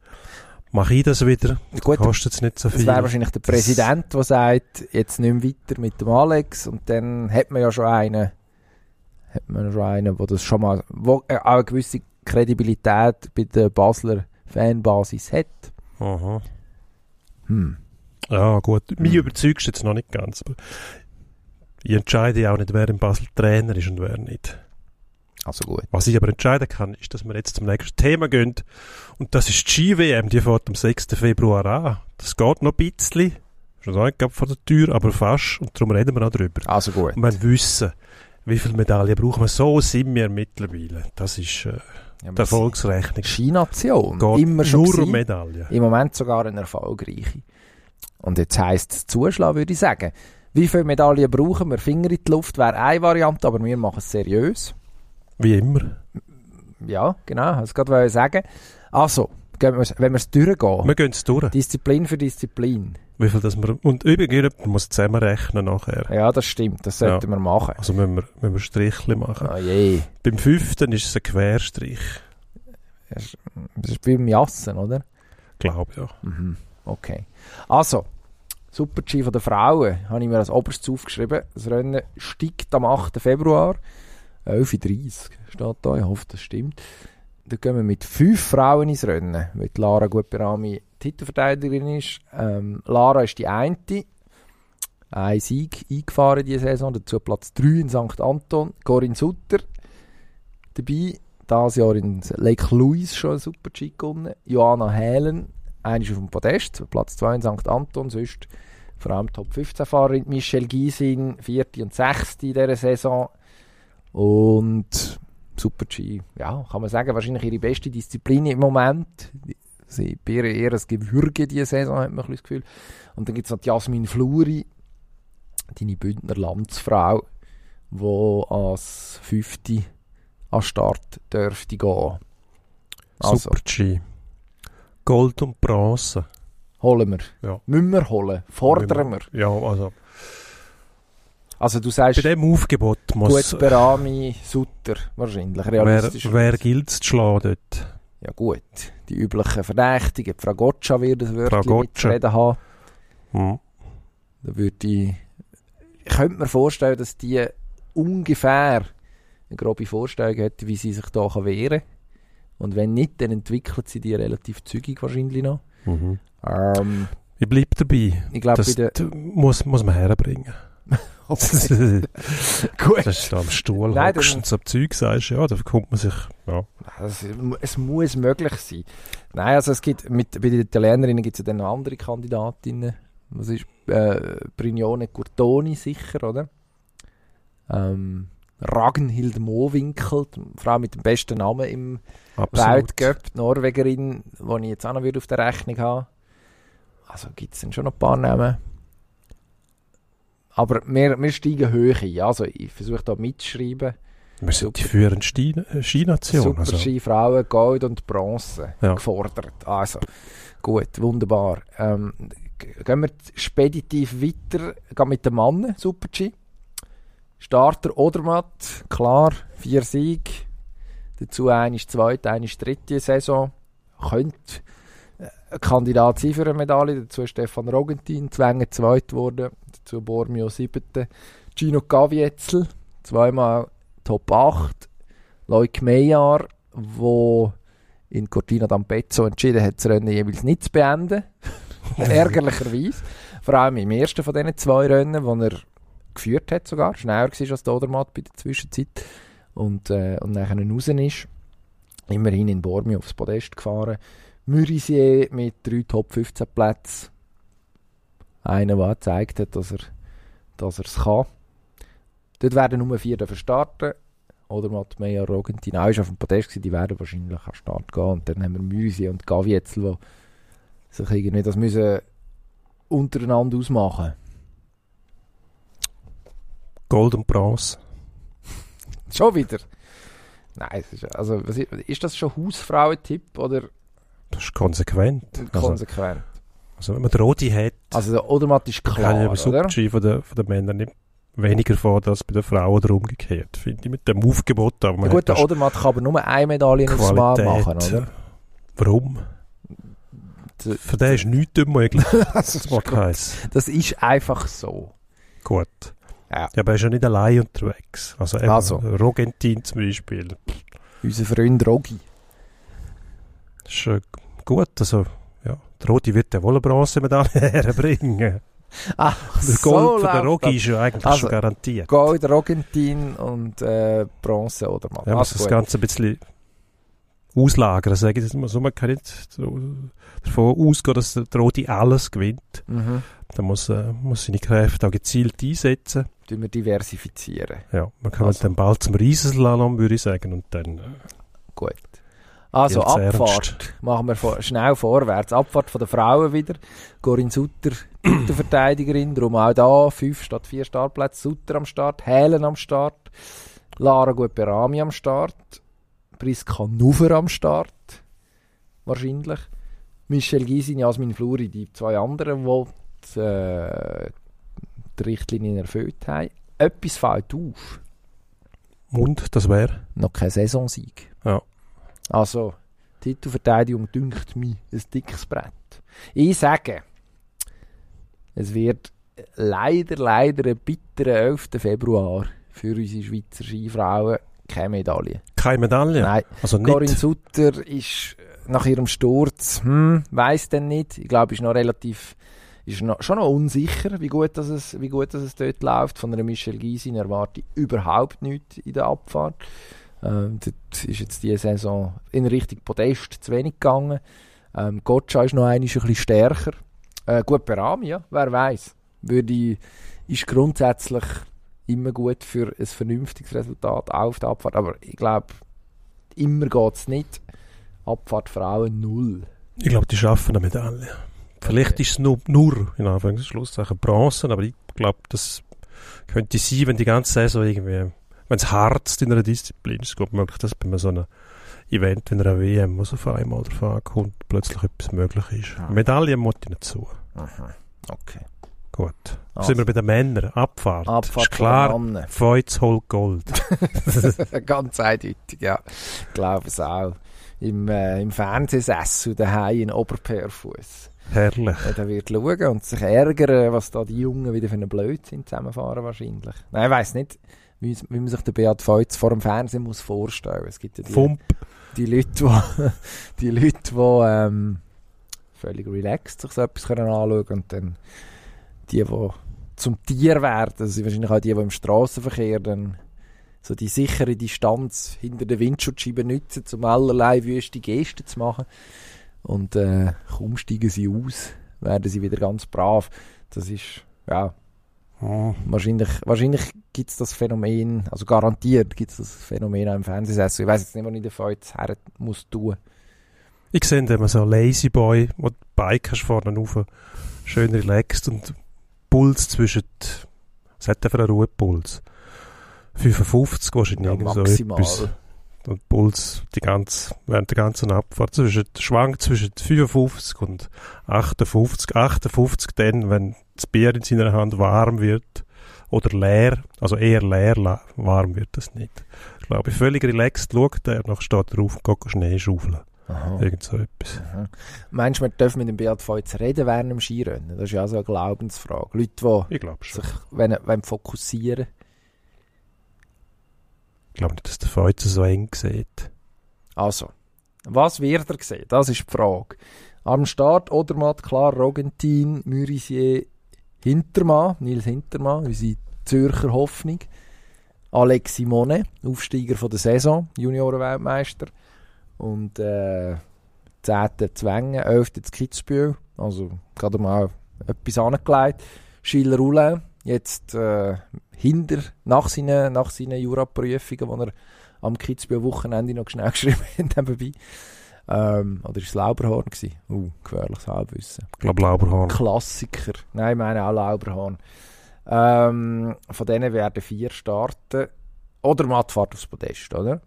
mache ich das wieder. Gut, Kostet es nicht so viel. wäre wahrscheinlich der Das- Präsident, der sagt, jetzt nicht mehr weiter mit dem Alex und dann hat man ja schon einen, hat man schon einen, wo das schon mal, wo äh, auch eine gewisse Kredibilität bei der Basler Fanbasis hat. Aha. Hm. Ja, gut. Mich Hm. überzeugst du jetzt noch nicht ganz. Aber ich entscheide ja auch nicht, wer im Basel Trainer ist und wer nicht. Also gut. Was ich aber entscheiden kann, ist, dass wir jetzt zum nächsten Thema gehen. Und das ist die Ski-WM, die fährt am 6. Februar an. Das geht noch ein bisschen. Ist noch nicht vor der Tür, aber fast. Und darum reden wir noch drüber. Also gut. Und wir wissen, wie viele Medaillen brauchen wir. So sind wir mittlerweile. Das ist äh, Ja, die Erfolgsrechnung. Skination. Immer schon nur gewesen. Medaillen. Im Moment sogar eine erfolgreiche. Und jetzt heisst es zuschlagen, würde ich sagen. Wie viele Medaillen brauchen wir? Finger in die Luft wäre eine Variante, aber wir machen es seriös. Wie immer. Ja, genau, das wollte ich sagen. Also, Wenn wir es durchgehen, Wir gehen es durch. Disziplin für Disziplin. Wie viel das wir, und übrigens, man muss zusammenrechnen nachher. Ja, das stimmt, das sollten wir machen. Also müssen wir, müssen wir Strichli machen. Oh je. Beim fünften ist es ein Querstrich. Das ist- beim Jassen, oder? Glaube ja. Mhm. Okay. Also, Super-G von der Frauen habe ich mir als oberstes aufgeschrieben. Das Rennen steigt am 8. Februar. 11.30 Uhr steht da. Ich hoffe, das stimmt. Da gehen wir mit fünf Frauen ins Rennen, weil Lara Gutberami Titelverteidigerin ist. Ähm, Lara ist die eine. Ein Sieg eingefahren diese Saison, dazu Platz 3 in St. Anton. Corinne Sutter dabei, dieses Jahr in Lake Louise schon ein Super-G gewonnen. Johanna Hälen, eine ist auf dem Podest, Platz 2 in St. Anton, sonst vor allem Top 15 Fahrerin. Michelle Gysin, vierte und sechste in dieser Saison. Und Super-G, ja, kann man sagen, wahrscheinlich ihre beste Disziplin im Moment. Sie eher, eher ein Gewürge diese Saison, hat man ein das Gefühl. Und dann gibt es noch die Jasmin Fluri, deine Bündner Landsfrau, die als fünfte an Start dürfte gehen. Also, Super G. Gold und Bronze. holen wir. Ja. Müssen wir holen. Fordern wir. Ja, also Also du sagst, bei dem Aufgebot muss gut Berami, Sutter, wahrscheinlich, wer, realistisch. wer gilt zu schlagen dort? Ja gut, die üblichen Verdächtigen. Die Frau Gotcha wird ein Wörtchen mitzureden haben. Hm. Da würde ich... Ich könnte mir vorstellen, dass die ungefähr eine grobe Vorstellung hätte, wie sie sich da kann wehren kann. Und wenn nicht, dann entwickelt sie die relativ zügig wahrscheinlich noch. Mhm. Ähm, Ich bleibe dabei. ich glaube, Das muss, muss man herbringen. das Gut. ist da am Stuhl Nein, hockst und so Zeug sagst, ja, da kommt man sich, ja. Es, es muss möglich sein. Nein, also es gibt, mit, bei den Italienerinnen gibt es ja dann noch andere Kandidatinnen. Was ist, äh, Brignone Curtoni sicher, oder? Ähm, Ragnhild Mowinkel, die Frau mit dem besten Namen im. Weltcup, Norwegerin, die ich jetzt auch noch wieder auf der Rechnung habe. Also gibt es dann schon noch ein paar Namen. Aber wir, wir steigen hoch ein. Also ich versuche da mitzuschreiben. Wir sind die führende Ski- äh, Skination. Super Also. Ski, Frauen, Gold und Bronze Ja. gefordert. Also, gut, wunderbar. Ähm, gehen wir speditiv weiter, gehen mit den Mannen, Super G. Starter Odermatt, klar, vier Siege. Dazu eine ist zweite, eine ist dritte Saison. Könnte äh, ein Kandidat sein für eine Medaille. Dazu Stefan Rogentin, Zwänge zweit geworden. Dazu Bormio siebte. Gino Gavietzel, zweimal Top 8. Leuk Meyer, wo in Cortina d'Ampezzo entschieden hat, das Rennen jeweils nicht zu beenden. Ärgerlicherweise. Vor allem im ersten von diesen zwei Rennen, wo er geführt hat sogar. Schneller war als der Odermatt bei der Zwischenzeit. Und, äh, und nachher raus ist. Immerhin in Bormio aufs Podest gefahren. Murisier mit drei Top 15 Plätzen. Einer, der gezeigt hat, dass er dass es kann. Dort werden nur vier starten. Oder Matt Meyer, Rogentin auch ist auf dem Podest gewesen, die werden wahrscheinlich an Start gehen. Und dann haben wir Müsi und Gavietzel, die sich irgendwie das müssen untereinander ausmachen Gold und Bronze. Schon wieder? Nein, ist, also, ist, ist das schon Hausfrauentipp oder Das ist konsequent. Konsequent? also wenn man die Rodi hat, Also, der Odermatt ist kann ich klar, oder? Super-G von den, von den Männern nicht weniger vor als bei den Frauen oder umgekehrt. Finde ich mit dem Aufgebot. Aber Ja, man gut, der da Odermatt kann aber nur eine Medaille aufs Mal Qualität. machen, oder? Warum? D- Für den ist nichts unmöglich. das, Das ist macht heiß. das ist einfach so. Gut. Ja. Ja, aber er ist ja nicht allein unterwegs. Also, eben, Also. Rogentin zum Beispiel. Unser Freund Rogi. Das ist äh, gut. Also, der Rodi wird ja wohl eine Bronzemedaille herbringen. Ah, Der Gold von der Rogi ist ja eigentlich Also, schon garantiert. Gold, Rogentin und äh, Bronze oder mal. Ja, muss das Ganze ein bisschen auslagern. Sage ich jetzt mal so, man kann nicht so davon ausgehen, dass der Rodi alles gewinnt. Mhm. Da muss, äh, muss seine Kräfte auch gezielt einsetzen. Tun wir diversifizieren. Ja, man kann Also. dann bald zum Riesenslalom, würde ich sagen, und dann äh, Gut. Also Abfahrt. Machen wir vor, schnell vorwärts. Abfahrt von den Frauen wieder. Corinne Sutter, Titelverteidigerin. Darum auch da fünf statt vier Startplätze. Sutter am Start. Helen am Start. Lara Gueperami am Start. Priska Nuver am Start. Wahrscheinlich. Michel Gysin, Jasmin Fluri, die zwei anderen, die die, äh, die Richtlinien erfüllt haben. Etwas fällt auf. Und das wäre? Noch kein Saisonsieg. Ja. Also, Titelverteidigung dünkt mich ein dickes Brett. Ich sage, es wird leider, leider ein bitterer 11. Februar für unsere Schweizer Skifrauen. Keine Medaille. Keine Medaille? Nein. Also nicht. Corinne Sutter ist nach ihrem Sturz, hm, weiß denn nicht. Ich glaube, ist noch relativ, ist noch, schon noch unsicher, wie gut, dass es, wie gut dass es dort läuft. Von einer Michelle Gysin erwarte ich überhaupt nichts in der Abfahrt. Ähm, dort ist jetzt diese Saison in Richtung Podest zu wenig gegangen. Ähm, Gotcha ist noch ein bisschen stärker. Äh, gut, Berami, ja, wer weiß. Würde ist grundsätzlich immer gut für ein vernünftiges Resultat auf der Abfahrt. Aber ich glaube, immer geht es nicht. Abfahrt Frauen null. Ich glaube, die schaffen eine Medaille. Vielleicht Okay. ist es nur, nur in Anführungs- und Schlusszeichen Bronze, aber ich glaube, das könnte sein, wenn die ganze Saison irgendwie, wenn es hart in einer Disziplin ist, gut möglich, dass bei so einem Event wie einer WM, wo so auf einmal drauf ankommt, plötzlich etwas möglich ist. Ja. Medaillen muss ich nicht zu. Aha. Okay. Gut. Also. Sind wir bei den Männern? Abfahrt. Abfahrt ist klar. Feuz holt Gold. Ganz eindeutig, ja. Ich glaube es auch. Im, äh, im Fernsehsessel daheim in Oberperfuß. Herrlich. Ja, der wird schauen und sich ärgern, was da die Jungen wieder für einen Blödsinn zusammenfahren wahrscheinlich. Nein, ich weiss nicht, wie, wie man sich den Beat Feutz vor dem Fernsehen muss vorstellen. Es gibt ja die, Fump. die Leute, die, die Leute, die ähm, völlig relaxed sich so etwas können anschauen und dann die, die zum Tier werden, das sind wahrscheinlich auch die, die im Straßenverkehr dann so die sichere Distanz hinter der Windschutzscheibe nutzen, um allerlei wüste Gesten zu machen. Und äh, kaum steigen sie aus, werden sie wieder ganz brav. Das ist, ja, Oh. wahrscheinlich, wahrscheinlich gibt es das Phänomen, also garantiert gibt es das Phänomen auch im Fernsehsessel. Ich weiß jetzt nicht, wo ich den Fall jetzt her muss tun. Ich sehe immer so einen Lazy Boy, wo die Bike hast vorne rauf, schön relaxed und Puls zwischen, was hat der für einen Ruhepuls? 55 wahrscheinlich, Ja, irgend so maximal. etwas. Und Puls die ganze, während der ganzen Abfahrt zwischen, schwankt zwischen 55 und 58. 58 dann, wenn das Bier in seiner Hand warm wird oder leer, also eher leer warm wird das nicht. Ich glaube, völlig relaxed schaut er, noch steht er auf und geht Schnee schaufeln. Aha. Irgend so etwas. Aha. Meinst du, man darf mit dem Beat Feutz reden während dem Skirennen? Das ist ja auch so eine Glaubensfrage. Leute, Ich glaube die schon. sich wenn, wenn fokussieren Ich glaube nicht, dass der Feuz so eng sieht. Also, was wird er sehen? Das ist die Frage. Am Start Odermatt, klar, Rogentin, Mürisier, Hintermann, Nils Hintermann, unsere Zürcher Hoffnung. Alex Simone, Aufsteiger von der Saison, Juniorenweltmeister. Und äh, 10. Zwänge, 11. zu Kitzbühel. Also gerade mal etwas angelegt. Schiller Roulin, jetzt äh, hinter, nach seinen, nach seinen Juraprüfungen, die er am Kitzbühel Wochenende noch schnell geschrieben hat nebenbei. Ähm, oder ist es Lauberhorn gewesen? Uh, gefährliches Halbwissen. Ich glaube Lauberhorn. Klassiker. Nein, ich meine auch Lauberhorn. Ähm, von denen werden vier starten. Oder Matt fährt aufs Podest, oder?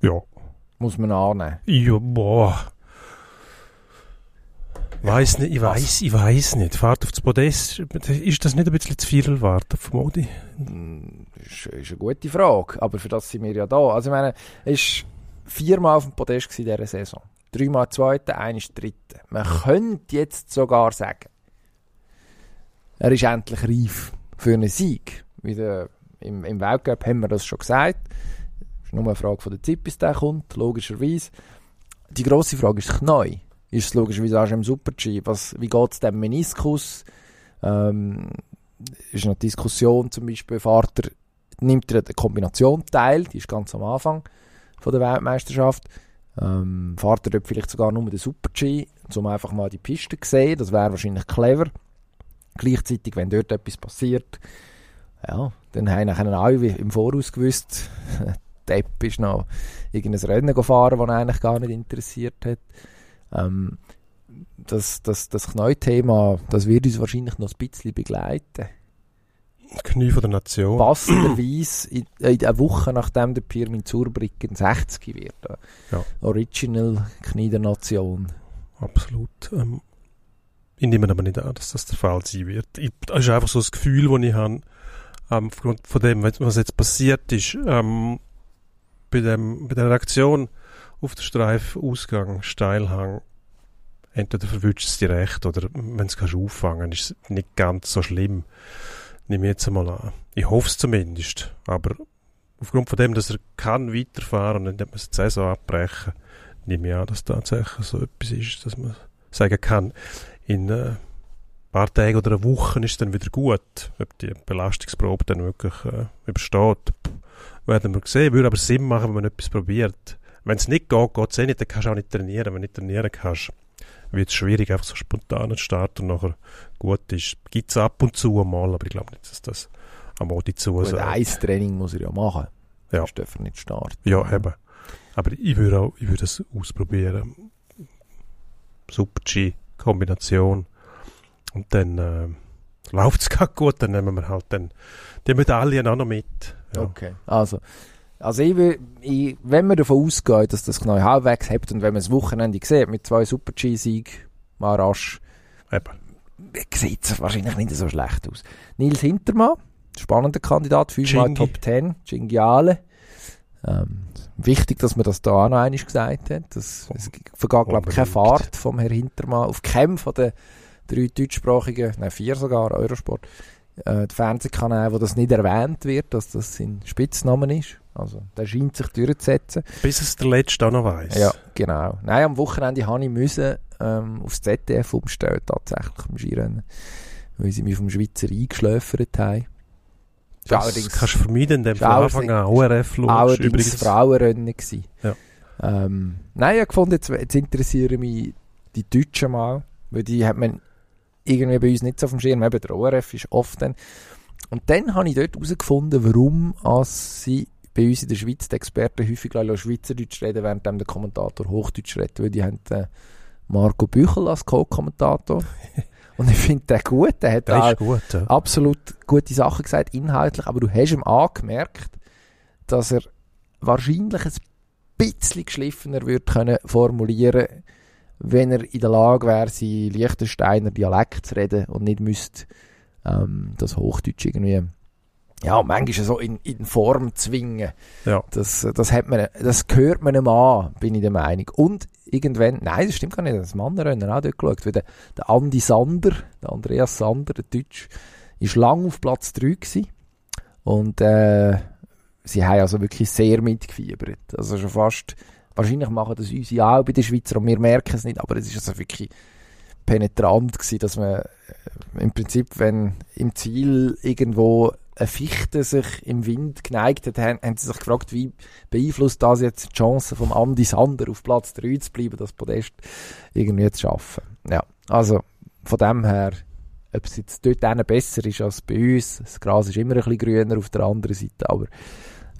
Ja. Muss man annehmen. Ja, boah. Weiss nicht, ich weiß, ich weiß nicht. Fahrt auf das Podest, ist das nicht ein bisschen zu viel erwartet von Modi? Hm, Ist, ist eine gute Frage, aber für das sind wir ja da. Also ich meine, er war viermal auf dem Podest in dieser Saison. Dreimal Zweiter, einmal Dritter. Man könnte jetzt sogar sagen, er ist endlich reif für einen Sieg. Wie der, im, Im Weltcup haben wir das schon gesagt. Es ist nur eine Frage von der Zeit, bis der kommt, logischerweise. Die grosse Frage ist neu. Ist es logischerweise auch schon im Super-G? Wie geht es dem Meniskus? Ähm, ist noch Diskussion zum Beispiel, fährt nimmt er eine Kombination teil, die ist ganz am Anfang von der Weltmeisterschaft. Ähm, fährt er dort vielleicht sogar nur den Super-G, um einfach mal die Piste zu sehen, das wäre wahrscheinlich clever. Gleichzeitig, wenn dort etwas passiert, ja, dann haben alle wie im Voraus gewusst, Depp ist noch irgendein Rennen gefahren, das eigentlich gar nicht interessiert hat. Ähm, das, das, das Knäuthema, das wird uns wahrscheinlich noch ein bisschen begleiten. Knie von der Nation. passenderweise in, in der Woche, nachdem der Pirmin Zurbriggen 60 wird. Ja. Original Knie der Nation. Absolut. Ähm, ich nehme aber nicht an, dass das der Fall sein wird. Ich, das ist einfach so das Gefühl, das ich habe, ähm, aufgrund von dem, was jetzt passiert ist, ähm, bei, dem, bei der Reaktion auf den Streifausgang, Steilhang, entweder verwünscht es dir recht oder wenn es kannst auffangen, ist es nicht ganz so schlimm. Nehme ich jetzt einmal an. Ich hoffe es zumindest. Aber aufgrund von dem, dass er kann weiterfahren und nicht muss die Saison abbrechen, nehme ich an, dass tatsächlich so etwas ist, dass man sagen kann, in äh, ein paar Tagen oder einer Woche ist dann wieder gut. Ob die Belastungsprobe dann wirklich äh, übersteht, werden wir sehen. Würde aber Sinn machen, wenn man etwas probiert. Wenn es nicht geht, geht es eh nicht, dann kannst du auch nicht trainieren. Wenn du nicht trainieren kannst, wird es schwierig, einfach so spontan zu starten und nachher gut ist. Gibt es ab und zu mal, aber ich glaube nicht, dass das einmal die zu Gut, ein Training muss er ja machen. Ja. Sonst darf er nicht starten. Ja, eben. Aber ich würde auch, ich würde es ausprobieren. Super-G-Kombination. Und dann äh, läuft es gerade gut, dann nehmen wir halt dann die Medaillen auch noch mit. Ja. Okay. Also, also ich, will, ich, wenn man davon ausgeht, dass das genau halbwegs hebt und wenn man das Wochenende sieht, mit zwei Super-G-Siegen, mal rasch, sieht es wahrscheinlich nicht so schlecht aus. Nils Hintermann, spannender Kandidat, fünfmal. Top 10, Chingiale. Ähm, wichtig, dass man das da auch noch einmal gesagt hat. Das, es vergeht, glaube ich, keine. Fahrt vom Herrn Hintermann auf keinem von den drei deutschsprachigen, nein, vier sogar, Eurosport, äh, Fernsehkanäle, wo das nicht erwähnt wird, dass das sein Spitznamen ist. Also, der scheint sich durchzusetzen. Bis es der Letzte auch noch weiss. Ja, genau. Nein, am Wochenende habe ich müssen, ähm, aufs ZDF umstellen, tatsächlich, im Skirennen. Weil sie mich vom Schweizer eingeschläfert haben. Das allerdings, kannst du vermeiden, ist von Anfang an ORF schaust. Übrigens. Frauenrennen gewesen. Ja. Ähm, nein, ich habe gefunden, jetzt, jetzt interessieren mich die Deutschen mal, weil die hat man irgendwie bei uns nicht so auf dem Schirm. Eben der ORF ist oft dann. Und dann habe ich dort herausgefunden, warum als sie bei uns in der Schweiz die Experten häufig Schweizerdeutsch reden, während der Kommentator Hochdeutsch redet, weil die haben äh, Marco Büchel als Co-Kommentator. Und ich finde den gut, der hat Der gut. Ja. absolut gute Sachen gesagt, inhaltlich, aber du hast ihm angemerkt, dass er wahrscheinlich ein bisschen geschliffener würde können formulieren wenn er in der Lage wäre, sein Liechtensteiner Dialekt zu reden und nicht müsste ähm, das Hochdeutsch irgendwie ja, manchmal so in, in Form zwingen. Ja. Das, das, hat man, das gehört man ihm an, bin ich der Meinung. Und irgendwann, nein, das stimmt gar nicht, das Mannrenner auch dort geschaut, weil der, der Andi Sander, der Andreas Sander, der Deutsch, ist lang auf Platz 3 gewesen. Und äh, sie haben also wirklich sehr mitgefiebert. Also schon fast, wahrscheinlich machen das unsere auch bei den Schweizer und wir merken es nicht, aber es ist also wirklich penetrant gewesen, dass man äh, im Prinzip, wenn im Ziel irgendwo eine Fichte sich im Wind geneigt hat, haben, haben sie sich gefragt, wie beeinflusst das jetzt die Chance vom Andi Sander auf Platz 3 zu bleiben, das Podest irgendwie zu schaffen. Ja, also von dem her, ob es jetzt dort besser ist als bei uns, das Gras ist immer ein bisschen grüner auf der anderen Seite, aber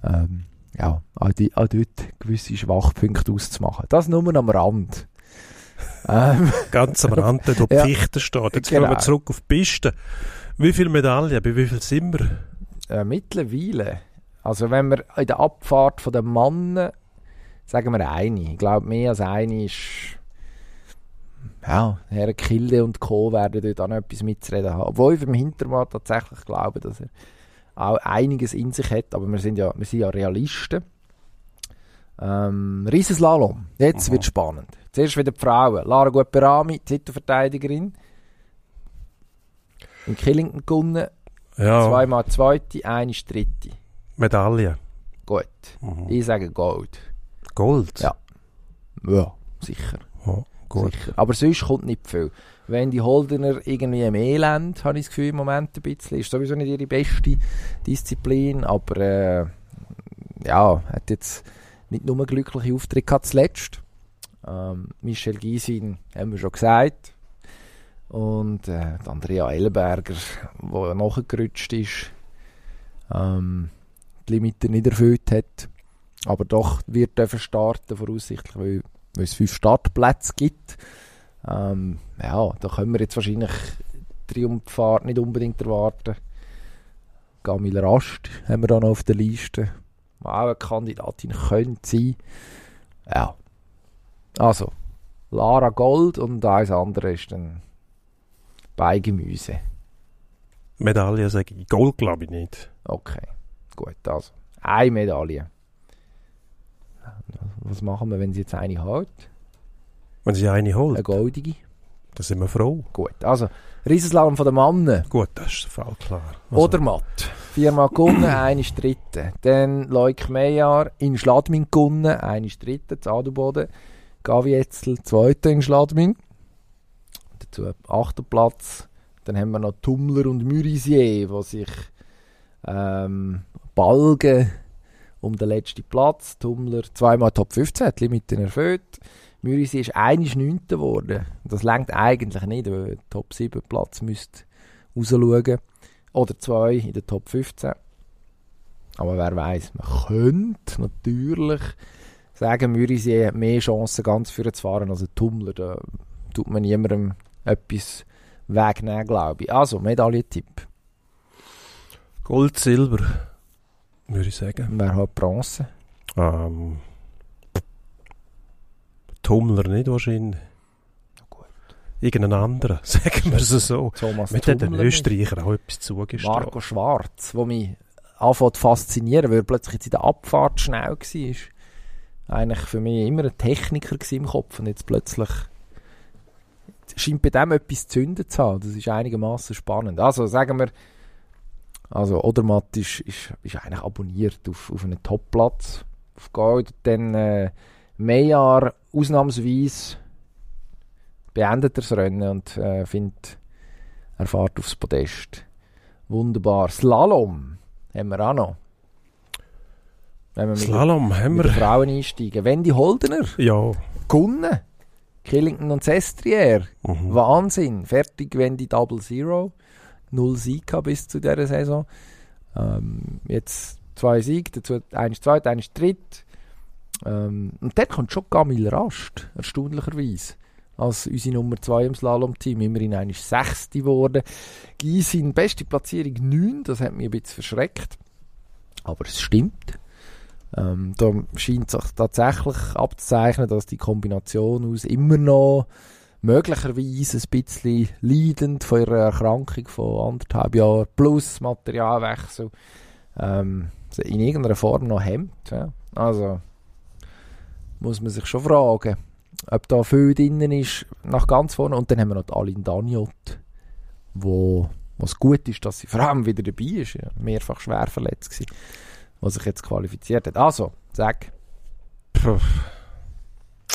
ähm, ja, auch, die, auch dort gewisse Schwachpunkte auszumachen. Das nur am Rand. ähm, Ganz am Rand, wo die Ja. Fichte steht. Jetzt Genau. gehen wir zurück auf die Piste. Wie viele Medaillen, bei wie viel sind wir? äh, mittlerweile, also wenn wir in der Abfahrt von den Mannen, sagen wir eine, ich glaube mehr als eine ist, ja, Herr Kilde und Co. werden dort auch noch etwas mitzureden haben. Obwohl ich beim Hintermann tatsächlich glaube, dass er auch einiges in sich hat, aber wir sind ja, wir sind ja Realisten. Ähm, Riesenslalom, jetzt Mhm. wird spannend. Zuerst wieder die Frauen. Lara Guperami, Titelverteidigerin. In Killington gewonnen, Ja, Zweimal zweite, eine ist dritte. Medaillen. Gut. Mhm. Ich sage Gold. Gold? Ja. Ja, sicher. Ja, gut. sicher. Aber sonst kommt nicht viel. Wenn die Holdener irgendwie im Elend, habe ich das Gefühl, im Moment ein bisschen, ist sowieso nicht ihre beste Disziplin, aber äh, ja, hat jetzt nicht nur glückliche Auftritte gehabt zuletzt. Ähm, Michel Gysin haben wir schon gesagt. Und äh, Andrea Elberger, die nachgerutscht ist, ähm, die Limite nicht erfüllt hat, aber doch wird dürfen starten, voraussichtlich, weil, weil es fünf Startplätze gibt. Ähm, ja, da können wir jetzt wahrscheinlich Triumphfahrt nicht unbedingt erwarten. Camille Rast haben wir da noch auf der Liste. Auch eine Kandidatin könnte sein. Ja. Also, Lara Gold und eins andere ist dann Beigemüse. Medaille sage ich. Gold glaube ich nicht. Okay, gut, also. Eine Medaille. Was machen wir, wenn sie jetzt eine hat? Wenn sie eine holt, Eine goldige? dann sind wir froh. Gut, also Riesenslalom von den Mannen. Gut, das ist Fall klar. Also, Oder Matt. Viermal gewonnen, eine ist dritte. Dann Leuk Meyer in Schladming gewonnen, eine ist dritte, zu Adelboden. Gavi Etzel, zweite in Schladming. Dazu achter Platz. Dann haben wir noch Tummler und Mürisier, die sich ähm, balgen um den letzten Platz. Tummler zweimal Top 15, hat Limiten erfüllt. Mürisier ist einig Neunter geworden. Das längt eigentlich nicht, weil Top 7 Platz müsste rausschauen. Oder zwei in der Top 15. Aber wer weiß, man könnte natürlich sagen, Mürisier hat mehr Chancen, ganz vorne zu fahren als ein Tummler. Da tut man niemandem etwas wegnehmen, glaube ich. Also, Medaillentipp. Gold, Silber, würde ich sagen. Wer hat Bronze? Ähm, Tummler nicht wahrscheinlich. Gut. Irgendein anderer, sagen wir es so. Thomas Mit den. Österreicher auch etwas zugestanden. Marco Schwarz, wo mich anfängt zu faszinieren, weil er plötzlich jetzt in der Abfahrt schnell war. Eigentlich für mich immer ein Techniker im Kopf und jetzt plötzlich scheint bei dem etwas zu zünden zu haben. Das ist einigermaßen spannend. Also sagen wir, also Odermatt ist, ist, ist eigentlich abonniert auf, auf einen Topplatz. Auf Gold, dann äh, Meyer ausnahmsweise beendet er das Rennen und äh, findet, er fährt aufs Podest. Wunderbar. Slalom haben wir auch noch. Wenn wir mit, Slalom haben mit wir. Frauen einsteigen. Wendy Holdener, Ja. gewonnen. Killington und Sestriere. Mhm. Wahnsinn. Fertig Wendy Double Zero. Null Sieg bis zu dieser Saison. Ähm, jetzt zwei Siege, dazu eins zweit, eins dritt. Ähm, und dann kommt schon Camille Rast, erstaunlicherweise. Als unsere Nummer 2 im Slalom-Team. Immerhin eine Sechste geworden. Gysin, beste Platzierung 9, das hat mich ein bisschen verschreckt. Aber es stimmt. Ähm, da scheint sich tatsächlich abzuzeichnen, dass die Kombination aus immer noch möglicherweise ein bisschen leidend von ihrer Erkrankung von anderthalb Jahren plus Materialwechsel ähm, in irgendeiner Form noch hemmt. Ja. Also muss man sich schon fragen, ob da viel drin ist, nach ganz vorne. Und dann haben wir noch die Aline Daniot, wo was gut ist, dass sie vor allem wieder dabei ist. Ja, mehrfach schwer verletzt gewesen, was sich jetzt qualifiziert hat. Also, sag. Puh.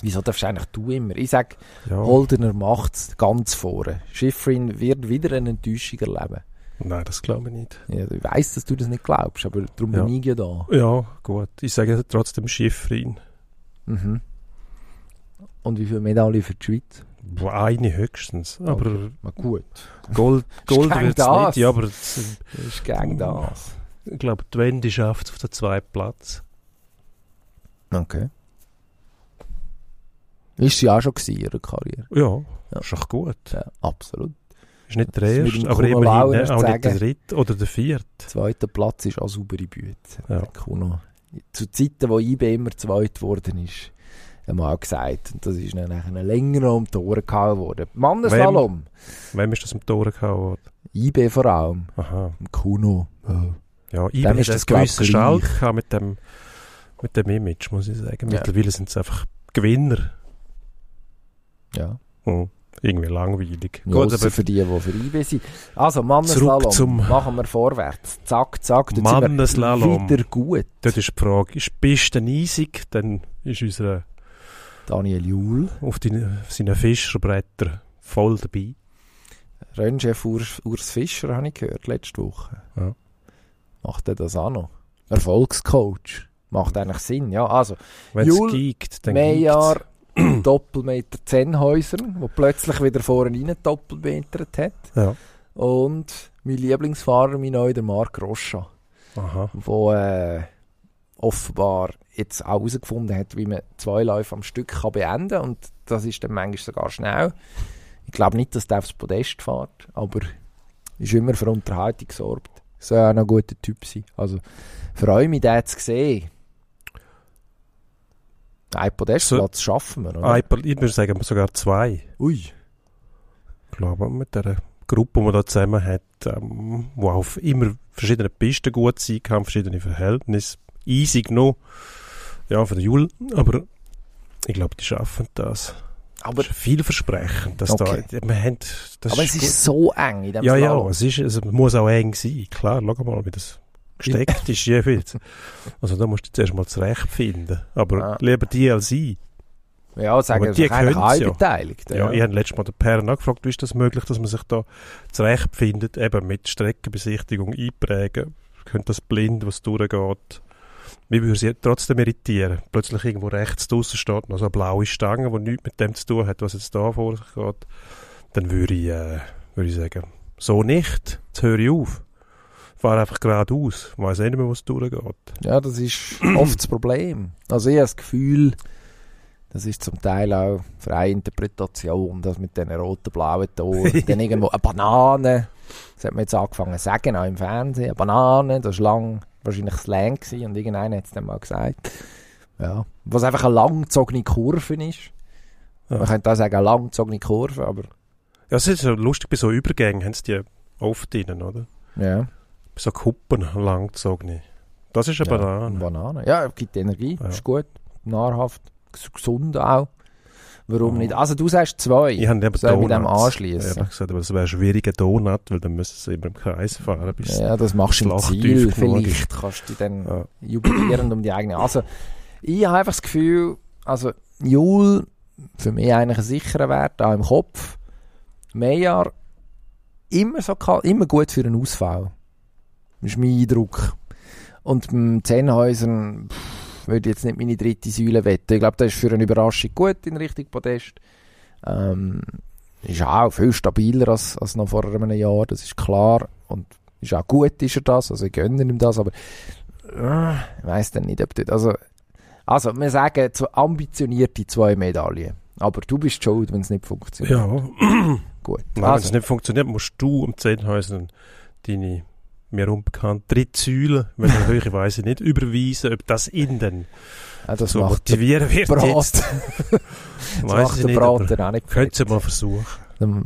Wieso darfst du eigentlich du immer? Ich sag, Ja. Holdener macht es ganz vorne. Schifrin wird wieder eine Enttäuschung erleben. Nein, das glaube ich nicht. Ja, ich weiss, dass du das nicht glaubst, aber darum Ja. bin ich ja da. Ja, gut. Ich sage trotzdem Schiffrin. Mhm. Und wie viele Medaillen für die Schweiz? Eine höchstens. Aber Na gut. Gold, Gold wird es nicht. Ja, aber das, Das ist gegen das. Ich glaube, die Wendy schafft es auf den zweiten Platz. Okay. Ist sie auch schon in ihrer Karriere? Ja, Ja. ist doch gut. Ja, absolut. Ist nicht der erste, aber immerhin ne, auch nicht der dritte oder der vierte. Zweiter Platz ist auch saubere Büte. Ja. Der Kuno. Zu Zeiten, wo IB immer zweit geworden ist, haben wir auch gesagt. Und das ist dann nachher länger um die Ohren gehauen worden. Mannenslalom. Wem ist das am Tor gehauen worden? IB vor allem. Aha. Kuno. Ja. Ja, ich ist das gewisse. Schalk mit dem, mit dem Image, muss ich sagen. Ja. Mittlerweile sind es einfach Gewinner. ja. Hm. Irgendwie langweilig. Ja, Gut, aber für die, die für IB sind. Also, Mannenslalom. Machen wir vorwärts. Zack, zack. Dort sind wir Mannenslalom. Wieder gut. dort ist die Frage, ist die Piste eisig, dann ist unser Daniel Juhl. auf seinen Fischerbretter voll dabei. Rennchef Urs, Urs Fischer habe ich gehört, letzte Woche. Ja. Macht er das auch noch? Erfolgscoach. Macht eigentlich Sinn, ja. Also, Wenn es giegt, dann Meyer, Doppelmeter Zenhäuser, wo plötzlich wieder vorne rein doppelmetert hat. Ja. Und mein Lieblingsfahrer, mein neuer, der Marc Rocha, Aha. wo äh, offenbar jetzt auch herausgefunden hat, wie man zwei Läufe am Stück kann beenden kann. Und das ist dann manchmal sogar schnell. Ich glaube nicht, dass der aufs Podest fährt, aber ist immer für Unterhaltung gesorgt. Soll auch noch ein guter Typ sein. Also, freue mich, den zu sehen. Ein Podestplatz schaffen wir, oder? Ein, ich würde sagen, sogar zwei. Ui. Ich glaube, mit der Gruppe, die man da zusammen hat, ähm, wo auf immer verschiedene Pisten gut sein kann, verschiedene Verhältnisse. Easy genug. Ja, für den Jul. Aber ich glaube, die schaffen das. Aber, ist vielversprechend. Dass Okay. da, wir haben, das aber es ist so eng in dem Ja, ja, Slalom. es, ist, es muss auch eng sein. Klar, schau mal, wie das gesteckt ist jeweils. Also da musst du zuerst mal zurechtfinden. Aber Ja. lieber die als ich. Ja, sagen Aber die können's auch ja. beteiligt. Ja, ich habe letztes Mal den Perren angefragt, wie ist das möglich, dass man sich da zurechtfindet, eben mit Streckenbesichtigung einprägen. Könnte das blind, was durchgeht. Mich würde sie trotzdem irritieren. Plötzlich irgendwo rechts draussen steht noch so eine blaue Stange, die nichts mit dem zu tun hat, was jetzt da vor sich geht. Dann würde ich, äh, würde ich sagen, so nicht. Jetzt höre ich auf. Fahr einfach geradeaus. Ich weiss eh nicht mehr, was durchgeht. Ja, das ist oft das Problem. Also ich habe das Gefühl, das ist zum Teil auch freie Interpretation, das mit diesen roten, blauen Toren. Dann irgendwo eine Banane, das hat man jetzt angefangen zu sagen, auch im Fernsehen, eine Banane, das war lang wahrscheinlich Slang gewesen und irgendeiner hat es dann mal gesagt. Ja, was einfach eine langgezogene Kurve ist. Ja. Man könnte auch sagen, eine langgezogene Kurve, aber Ja, es ist so lustig, bei so Übergängen haben sie die oft drin, oder? ja. Bei so Kuppen langgezogene. Das ist eine ja, Banane. Banane. Ja, gibt Energie, Ja. ist gut, nahrhaft, ges- gesund auch. Warum Ja. nicht? Also du sagst zwei. Ich habe eben Soll mit dem anschließen? Ich habe gesagt, aber es wäre ein schwieriger Donut, weil dann müssen sie immer im Kreis fahren. Bis Ja, das machst du im das Ziel. Vielleicht kannst du dann Ja. jubilierend um die eigene. Also, ich habe einfach das Gefühl, also Jul für mich eigentlich ein sicherer Wert, auch im Kopf. Meyer immer so kalt, immer gut für einen Ausfall. Das ist mein Eindruck. Und beim Zennhäusern pff, würde jetzt nicht meine dritte Säule wetten. Ich glaube, das ist für eine Überraschung gut in Richtung Podest. Ähm, ist auch viel stabiler als, als noch vor einem Jahr, das ist klar. Und ist auch gut, ist er das. Also ich gönne ihm das, aber äh, ich weiss dann nicht, ob das... Also, also wir sagen so ambitionierte zwei Medaillen. Aber du bist schuld, wenn es nicht funktioniert. Ja, Gut. Nein, wenn es Also, nicht funktioniert, musst du um Zehnhäusern deine mir unbekannte dritte Säule, wenn er höhere Weise nicht überweisen, ob das ihn dann ja, das so motivieren wird Brat. jetzt. Das macht der Braten auch nicht Könnt ihr mal versuchen.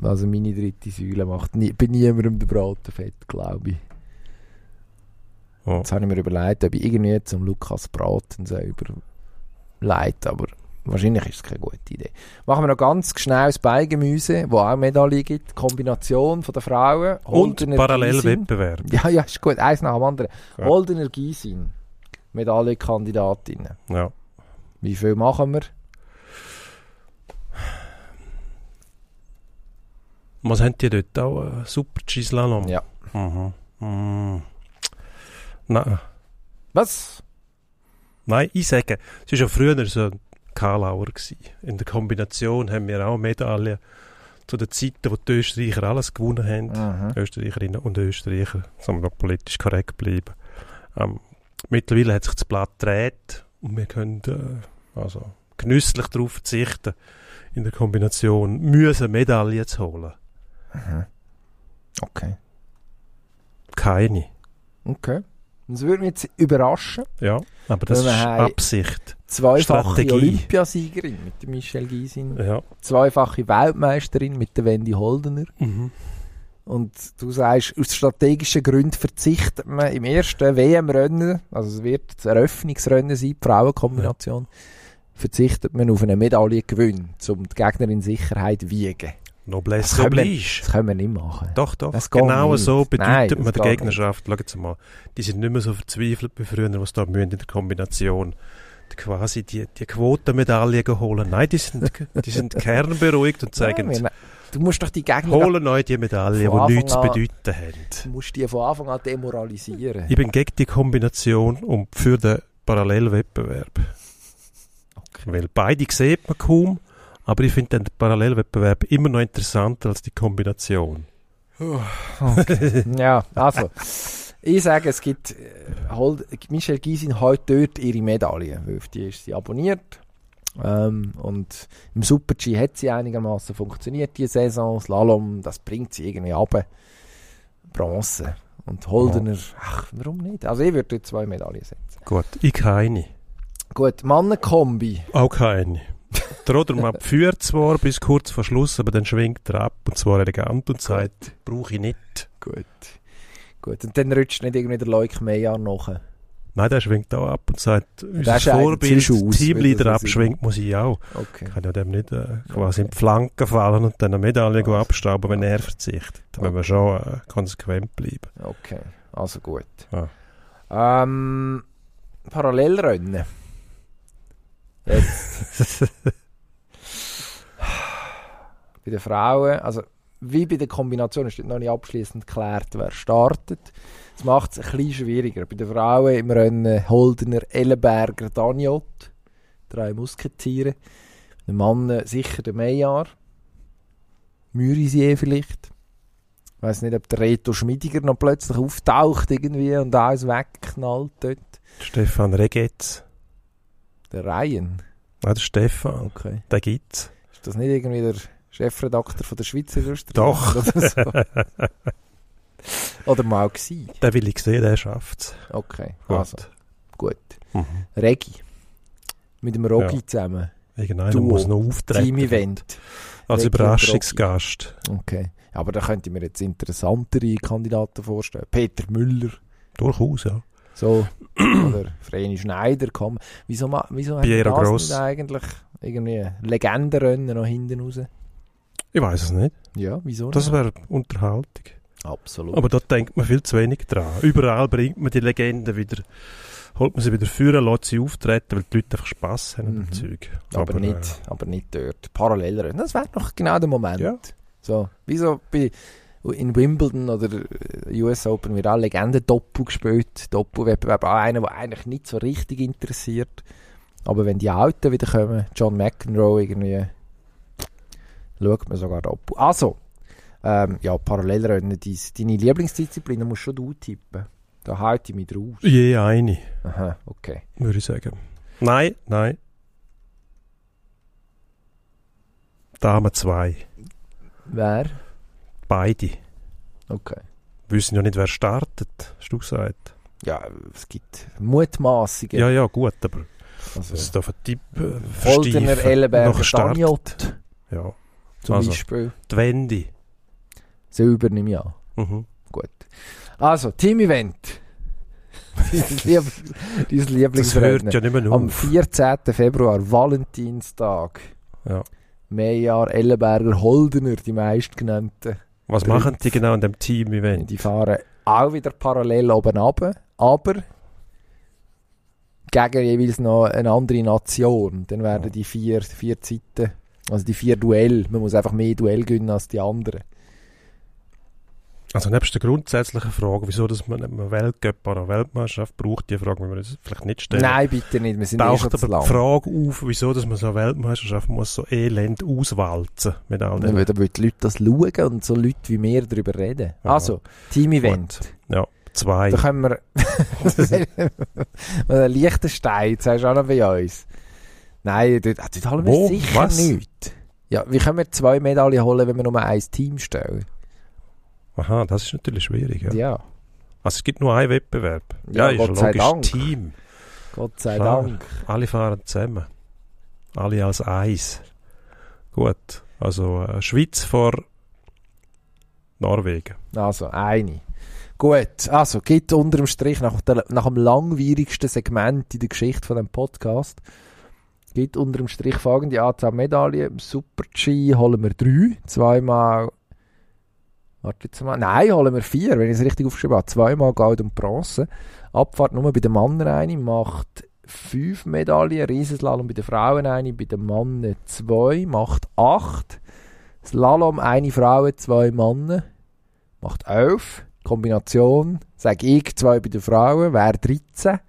Also meine dritte Säule macht nie, bei niemandem der Braten fett, glaube ich. Ja. Jetzt habe ich mir überlegt, ob ich irgendwie zum Lukas Braten selber leite, aber wahrscheinlich ist es keine gute Idee. Machen wir noch ganz schnell das Beigemüse, wo auch Medaille gibt. Kombination von der Frauen. Und Holdener parallel Gysin. Wettbewerb. Ja, ja, ist gut. Eins nach dem anderen. Ja. Holdener Gysin. Medaillenkandidatinnen. Ja. Wie viel machen wir? Was haben die dort auch? Äh, Super G-Slalom? Ja. Mhm. Mhm. Nein. Was? Nein, ich sage, es war ja früher so ein Karlauer. Gewesen. In der Kombination haben wir auch Medaillen zu den Zeiten, wo die Österreicher alles gewonnen haben. Mhm. Österreicherinnen und Österreicher, sagen wir noch politisch korrekt bleiben. Ähm, mittlerweile hat sich das Blatt gedreht und wir können äh, also genüsslich darauf verzichten, in der Kombination müssen Medaillen zu holen. Mhm. Okay. Keine. Okay. Das würde mich jetzt überraschen. Ja, aber das ist Absicht. Zweifache Strategie. Olympiasiegerin mit der Michelle Gysin. Ja. Zweifache Weltmeisterin mit der Wendy Holdener. Mhm. Und du sagst, aus strategischen Gründen verzichtet man im ersten WM-Rennen, also es wird das Eröffnungsrennen sein, die Frauenkombination, verzichtet man auf einen Medaillengewinn, um die Gegner in Sicherheit wiegen. Noblesse Das können wir- oblige. Das können wir nicht machen. Doch, doch. Das Genau so Nein, bedeutet das man der Gegnerschaft. Schaut jetzt mal, die sind nicht mehr so verzweifelt wie früher, was da müssen in der Kombination quasi die, die Quotenmedaille holen. Nein, die sind, die sind kernberuhigt und sagen, Nein, wir- du musst doch die Gegner holen euch die Medaille, die nichts zu bedeuten haben. du musst die von Anfang an demoralisieren. Ich bin gegen die Kombination und für den Parallelwettbewerb. Weil beide sieht man kaum, aber ich finde den Parallelwettbewerb immer noch interessanter als die Kombination. ja, also. Ich sage, es gibt, äh, Hold, Michelle Gysin hat dort ihre Medaille, weil auf die ist sie abonniert. Ähm, und im Super-G hat sie einigermaßen funktioniert, die Saison. Slalom, das bringt sie irgendwie ab. Bronze. Und Holdener, ach, warum nicht? Also ich würde dort zwei Medaillen setzen. Gut, ich keine. Gut, Mannenkombi. Auch keine. Der Rodermann führt zwar bis kurz vor Schluss, aber dann schwingt er ab und zwar elegant und sagt, brauche ich nicht. Gut. Gut, und dann rutscht nicht irgendwie der Leuk Meyer nach. Nein, der schwingt auch ab und sagt, unser Vorbild, uns, Teamleader abschwingt, muss ich auch. Okay. Kann ja dem nicht äh, quasi Okay. in die Flanken fallen und dann eine Medaille Also. abstauben, wenn er verzichtet. Da müssen wir schon äh, konsequent bleiben. Okay, also gut. Ja. Ähm, Parallelrennen. Bei den Frauen, also wie bei der Kombination ist noch nicht abschließend geklärt, wer startet. Das macht es ein bisschen schwieriger. Bei den Frauen im Rennen Holdener, Ellenberger, Daniot, drei Musketiere. Der Mann äh, sicher der Mejar. Mürisier vielleicht. Ich weiß nicht, ob der Reto Schmidiger noch plötzlich auftaucht irgendwie und alles wegknallt dort. Stefan Regetz. Der Ryan. Nein, der Stefan. Okay. Den gibt's. Ist das nicht irgendwie der Chefredakteur von der Schweizer Illustrator? Doch. Oder, so? Oder mal gsi. Den will ich sehen, der schafft's. Okay, Gut. also gut. Mhm. Regi. Mit dem Rogi Ja. zusammen. Irgendeiner Duo. muss noch auftreten. Team-Event. Als Regi Überraschungsgast. Okay. Aber da könnte ich mir jetzt interessantere Kandidaten vorstellen. Peter Müller. Durchaus, ja. So. Oder Vreni Schneider kommen. Wieso, wieso hat Piero man das Gross. nicht eigentlich irgendwie Legendenrennen noch hinten raus? Ich weiß es nicht. Ja, wieso Das wäre Unterhaltung. Absolut. Aber da denkt man viel zu wenig dran. Überall bringt man die Legenden wieder, holt man sie wieder führen, lässt sie auftreten, weil die Leute einfach Spass haben Mhm. dem Zeug. aber, nicht, aber nicht dort. Parallelrennen. Das wäre doch genau der Moment. Ja. So, wieso bei in Wimbledon oder äh, US Open wird auch Legenden-Doppel gespielt. Doppelwettbewerb, auch einer, der eigentlich nicht so richtig interessiert. Aber wenn die Alten wieder kommen, John McEnroe irgendwie, schaut man sogar Doppel. Also, ähm, ja, Parallelrennen, deine Lieblingsdisziplin, da musst schon du tippen. Da halte ich mich draus. Je eine, Aha, okay. würde ich sagen. Nein, nein. Dame zwei. Wer? Beide. Okay. Wissen ja nicht, wer startet, hast du gesagt. Ja, es gibt Mutmaßungen. Ja, ja, gut, aber also, das ist auf einen Tipp äh, Holdener. Ellenberger. Daniot Ja, zum Also. Beispiel. die Wende. Silber nehme ich an. Mhm. Gut. Also, Team-Event. Dieses Lieb dieses Das hört ja nicht mehr Am auf. 14. Februar, Valentinstag. Ja. Meyer, Ellenberger, Holdener, die meistgenannten. Was machen die genau an dem Team-Event? Die fahren auch wieder parallel oben runter, aber gegen jeweils noch eine andere Nation. Dann werden die vier, vier Zeiten, also die vier Duell, man muss einfach mehr Duell gewinnen als die anderen. Also nebst der grundsätzlichen Frage, wieso dass man einen Weltcup oder eine Weltmeisterschaft braucht, die Frage müssen wir uns vielleicht nicht stellen. Nein, bitte nicht, wir sind eh Taucht zu aber lang. die Frage auf, wieso dass man so eine Weltmeisterschaft muss so elend auswalzen mit all dem. würden die Leute das schauen und so Leute wie wir darüber reden. Aha. Also, Team-Event. Ja, zwei. Da können wir... Oder Liechtenstein, das sagst du auch noch bei uns. Nein, dort, dort holen wir Wo? sicher Was? nicht. Ja, wie können wir zwei Medaillen holen, wenn wir nur ein Team stellen? Aha, das ist natürlich schwierig. Ja. Ja, Also es gibt nur einen Wettbewerb. Ja, Ja, ist Gott sei logisch. Dank. Team. Gott sei Klar. Dank. Alle fahren zusammen. Alle als eins. Gut. Also äh, Schweiz vor Norwegen. Also, eine. Gut, also, gibt unter dem Strich, nach, der, nach dem langwierigsten Segment in der Geschichte von dem Podcast, gibt unter dem Strich folgende Anzahl Medaillen. Im Super-G holen wir drei. Zweimal, warte jetzt mal, nein, holen wir vier, wenn ich es richtig aufgeschrieben habe. Zweimal Gold und Bronze. Abfahrt nur bei den Männern eine, macht fünf Medaillen. Riesenslalom bei den Frauen eine, bei den Männern zwei, macht acht. Slalom eine Frauen, zwei Männer, macht elf. Kombination, sage ich, zwei bei den Frauen, wäre 13.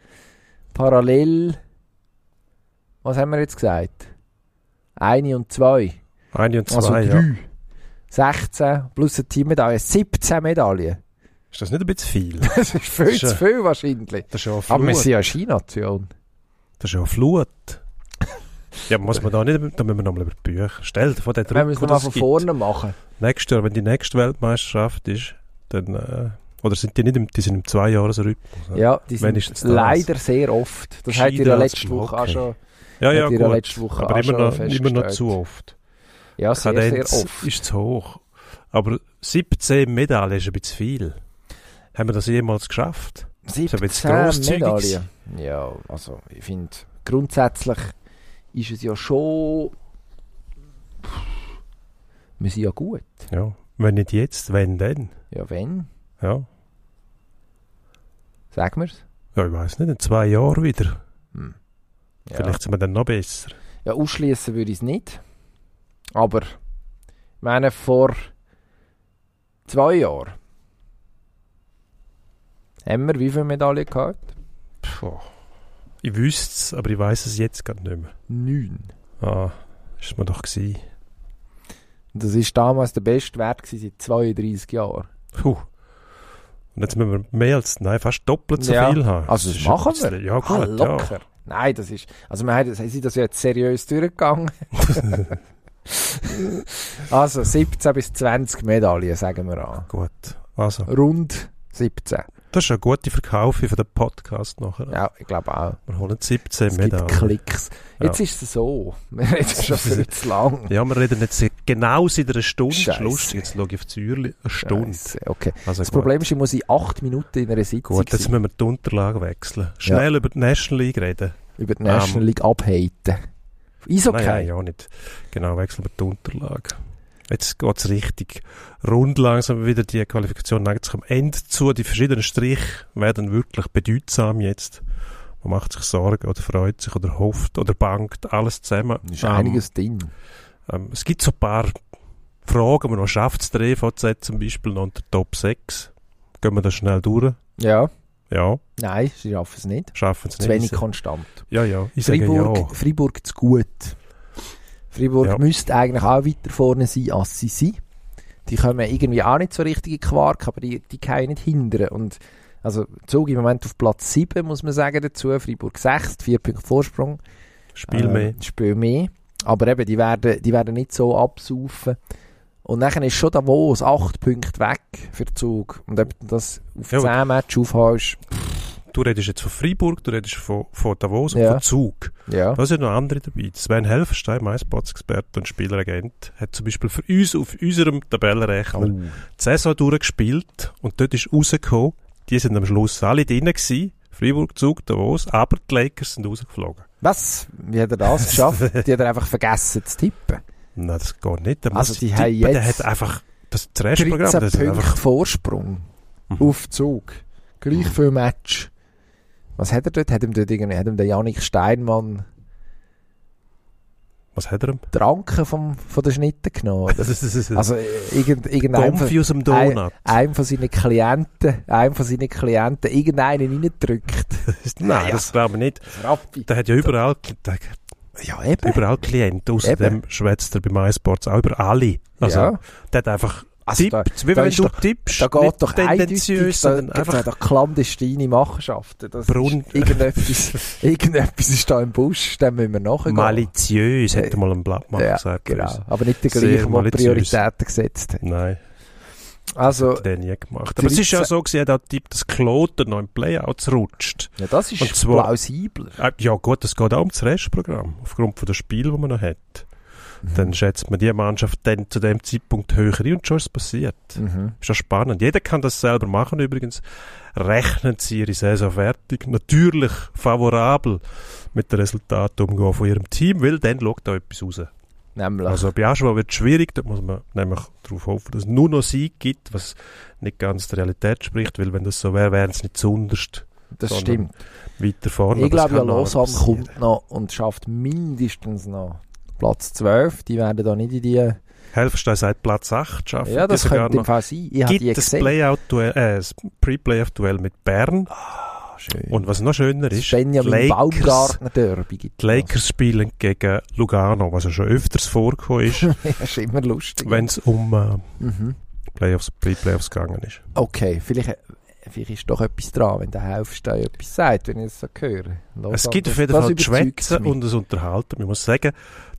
Parallel, was haben wir jetzt gesagt? Eine und zwei. Eine und zwei, Also ja. Drei. 16 plus eine Teammedaille, 17 Medaillen. Ist das nicht ein bisschen viel? Das ist viel Das ist zu viel wahrscheinlich. Das ist ja Aber wir sind ja eine Skination. Das ist ja eine Flut. Ja, muss man da nicht, da müssen wir nochmal über die Bücher. Stell dir vor, der Wir Druck, müssen den mal von gibt. vorne machen. Nächstes Jahr, wenn die nächste Weltmeisterschaft ist, dann, äh, oder sind die nicht im, die sind im Zwei-Jahres-Rhythmus? Ja, die sind leider sehr oft. Das habt ihr ja letzte Woche auch schon. ja, ja hat gut. letzte Woche aber immer noch, immer noch zu oft. Ja, sehr, sehr Kadenz oft. ist zu hoch. Aber 17 Medaillen ist ein bisschen viel. Haben wir das jemals geschafft? ist aber jetzt 17 grosszügig Medaillen. Ja, also ich finde, grundsätzlich ist es ja schon. Wir sind ja gut. Ja. Wenn nicht jetzt, wenn denn? Ja, wenn? Ja. Sagen wir es? Ja, ich weiß nicht, in zwei Jahren wieder. Hm. Ja. Vielleicht sind wir dann noch besser. Ja, ausschließen würde ich es nicht. Aber, ich meine, vor zwei Jahren haben wir wie viele Medaillen gehabt? Puh. Ich wüsste es, aber ich weiß es jetzt gerade nicht mehr. Neun. Ah, ist mir doch gewesen. Das war damals der beste Wert gewesen seit 32 Jahren. Puh. Und jetzt müssen wir mehr als, nein, fast doppelt so Ja, viel haben. also das ist machen wir. Ja, Ah, gut, ja. locker. Nein, das ist. Also, wir haben, sind das ja jetzt seriös durchgegangen. also, 17 bis 20 Medaillen, sagen wir an. Gut. Also, Rund 17. das ist eine gute Verkaufe für den Podcast nachher. Ja, ich glaube auch. Wir holen 17 Es gibt Medaillen. Klicks. Ja. Jetzt ist es so. Wir reden schon viel zu lang. Ja, wir reden jetzt genau seit einer Stunde. Lustig. Jetzt schaue ich auf die Uhr. Eine Stunde. Scheisse, Okay. Also Das gut. Problem ist, ich muss in 8 Minuten in einer Sitzung Gut, jetzt müssen wir die Unterlagen wechseln. Schnell über die National League reden. über die National Ähm, League abhaten. Ist okay. Nein, ja nicht. Genau, wechseln wir die Unterlagen. Jetzt geht es richtig rund langsam wieder. Die Qualifikation neigt sich am Ende zu. Die verschiedenen Striche werden wirklich bedeutsam jetzt. Man macht sich Sorgen oder freut sich oder hofft oder bangt. Alles zusammen. ist Ähm, einiges drin. Ähm, es gibt so ein paar Fragen, noch schafft es der EVZ zum Beispiel noch unter Top 6. Gehen wir da schnell durch? Ja. Ja, Nein, sie schaffen es nicht. schaffen es Zu nicht. wenig Ich sag- konstant. ja, ja, ich Freiburg, ja. Freiburg zu gut. Freiburg Ja. müsste eigentlich auch weiter vorne sein, als sie sind. Die kommen irgendwie auch nicht so richtig in Quark, aber die, die können nicht hindern. Und also Zug im Moment auf Platz 7, muss man sagen dazu. Freiburg 6, 4 Punkte Vorsprung. Spiel Äh, mehr. Spiel mehr. Aber eben, die werden, die werden nicht so absaufen. Und dann ist schon Davos 8 Punkte weg für den Zug. Und ob du das auf Ja, 10 Matches aufhast, Du redest jetzt von Freiburg, du redest von, von Davos und Ja. von Zug. ja. Da sind noch andere dabei. Sven Helfenstein, mein Sportsexperte und Spieleragent, hat zum Beispiel für uns auf unserem Tabellenrechner Oh. die Saison durchgespielt und dort ist rausgekommen, die sind am Schluss alle drin gewesen, Freiburg, Zug, Davos, aber die Lakers sind rausgeflogen. Was? Wie hat er das geschafft? die hat er einfach vergessen zu tippen. Nein, das geht nicht. Der Also die tippen, haben Der jetzt hat einfach das Restprogramm, 13 das ist Punkte einfach... Vorsprung Mhm. auf Zug. Gleich viel Match. Was hat er dort? Hat ihm dort irgendwie, hat ihm der Janik Steinmann Was hat er? ihm? die Ranken vom, von der Schnitte genommen? Oder? Das Also äh, irgend, irgendein aus dem Donut. einem von seinen Klienten, einem von seinen Klienten irgendeinen reindrückt. Nein, Ja. das glaube ich nicht. Rappi. Der hat ja überall, der, Ja, eben. überall Klienten. Außerdem schwätzt er bei MySports auch über alle. Also, ja. der hat einfach Also da, tippt, wie da wenn ist du doch- tippst. da geht doch tendenziös, da, einfach da clandestine Machenschaften. Das Brun- ist irgendetwas, irgendetwas ist da im Busch, dem müssen wir nachgehen. maliziös, hätte mal ein Blattmann ja, gesagt. genau. Aber nicht der gleiche, der. Prioritäten gesetzt hat. Nein, Also, hat er nie gemacht. Aber es ist ja 13 so, gewesen, er hat tippt, dass Kloten noch im Playouts rutscht. ja, das ist zwar- plausibler. Äh, Ja gut, es geht auch um das Restprogramm, aufgrund von der Spiel, die man noch hat. Mhm. Dann schätzt man die Mannschaft dann zu dem Zeitpunkt höher ein und schon ist es passiert. Mhm. Ist ja spannend. Jeder kann das selber machen übrigens. Rechnen Sie Ihre Saison fertig. Natürlich favorabel mit den Resultaten umgehen von Ihrem Team, weil dann schaut da etwas raus. Nämlich. Also bei Aschua wird es schwierig, da muss man nämlich darauf hoffen, dass es nur noch Sieg gibt, was nicht ganz der Realität spricht, weil wenn das so wäre, wären es nicht zunderst das stimmt. weiter vorne. Ich glaube ja, Lausanne passieren. kommt noch und schafft mindestens noch Platz 12. Die werden da nicht in die... Helfenstein sagt Platz 8 schaffen. Ja, das könnte im. Fall sein. Ich Gibt das. Playout-Duell, äh, das Pre-Playoff-Duell mit Bern. Ah, schön. Und was noch schöner ist, Benjamin Lakers- Baumgartner Derby gibt Die Lakers spielen gegen Lugano, was ja schon öfters vorgekommen ist, ist immer lustig. wenn es um äh, mhm. Playoffs, Pre-Playoffs gegangen ist. Okay, vielleicht vielleicht ist doch etwas dran, wenn der Haufstein etwas sagt, wenn ich es so höre. Los, Es gibt auf jeden Fall Schwätzen und das Unterhalten. Man muss sagen,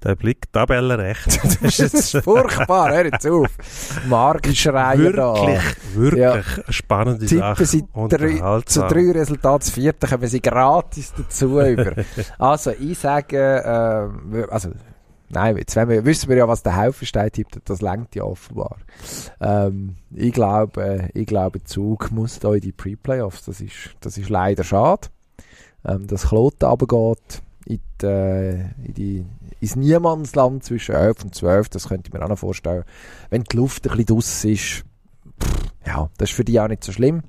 der Blick tabellenrecht. das Das ist furchtbar, hör jetzt auf. Marktschreier da. wirklich, wirklich Ja. eine spannende Tippen Sache. Sie drei, zu drei Resultaten, das vierte kommen Sie gratis dazu über. Also, ich sage, äh, also, nein, jetzt wir, wissen wir ja, was der Haufenstein tippt, das lenkt ja offenbar. Ähm, ich glaube, äh, ich glaube, Zug muss da in die Pre-Playoffs. Das ist, das ist leider schade. Ähm, dass Kloten runtergeht in die, äh, in die, ins Niemandsland zwischen 11 und 12, das könnte ich mir auch noch vorstellen. Wenn die Luft ein bisschen draus ist, pff, ja, das ist für die auch nicht so schlimm.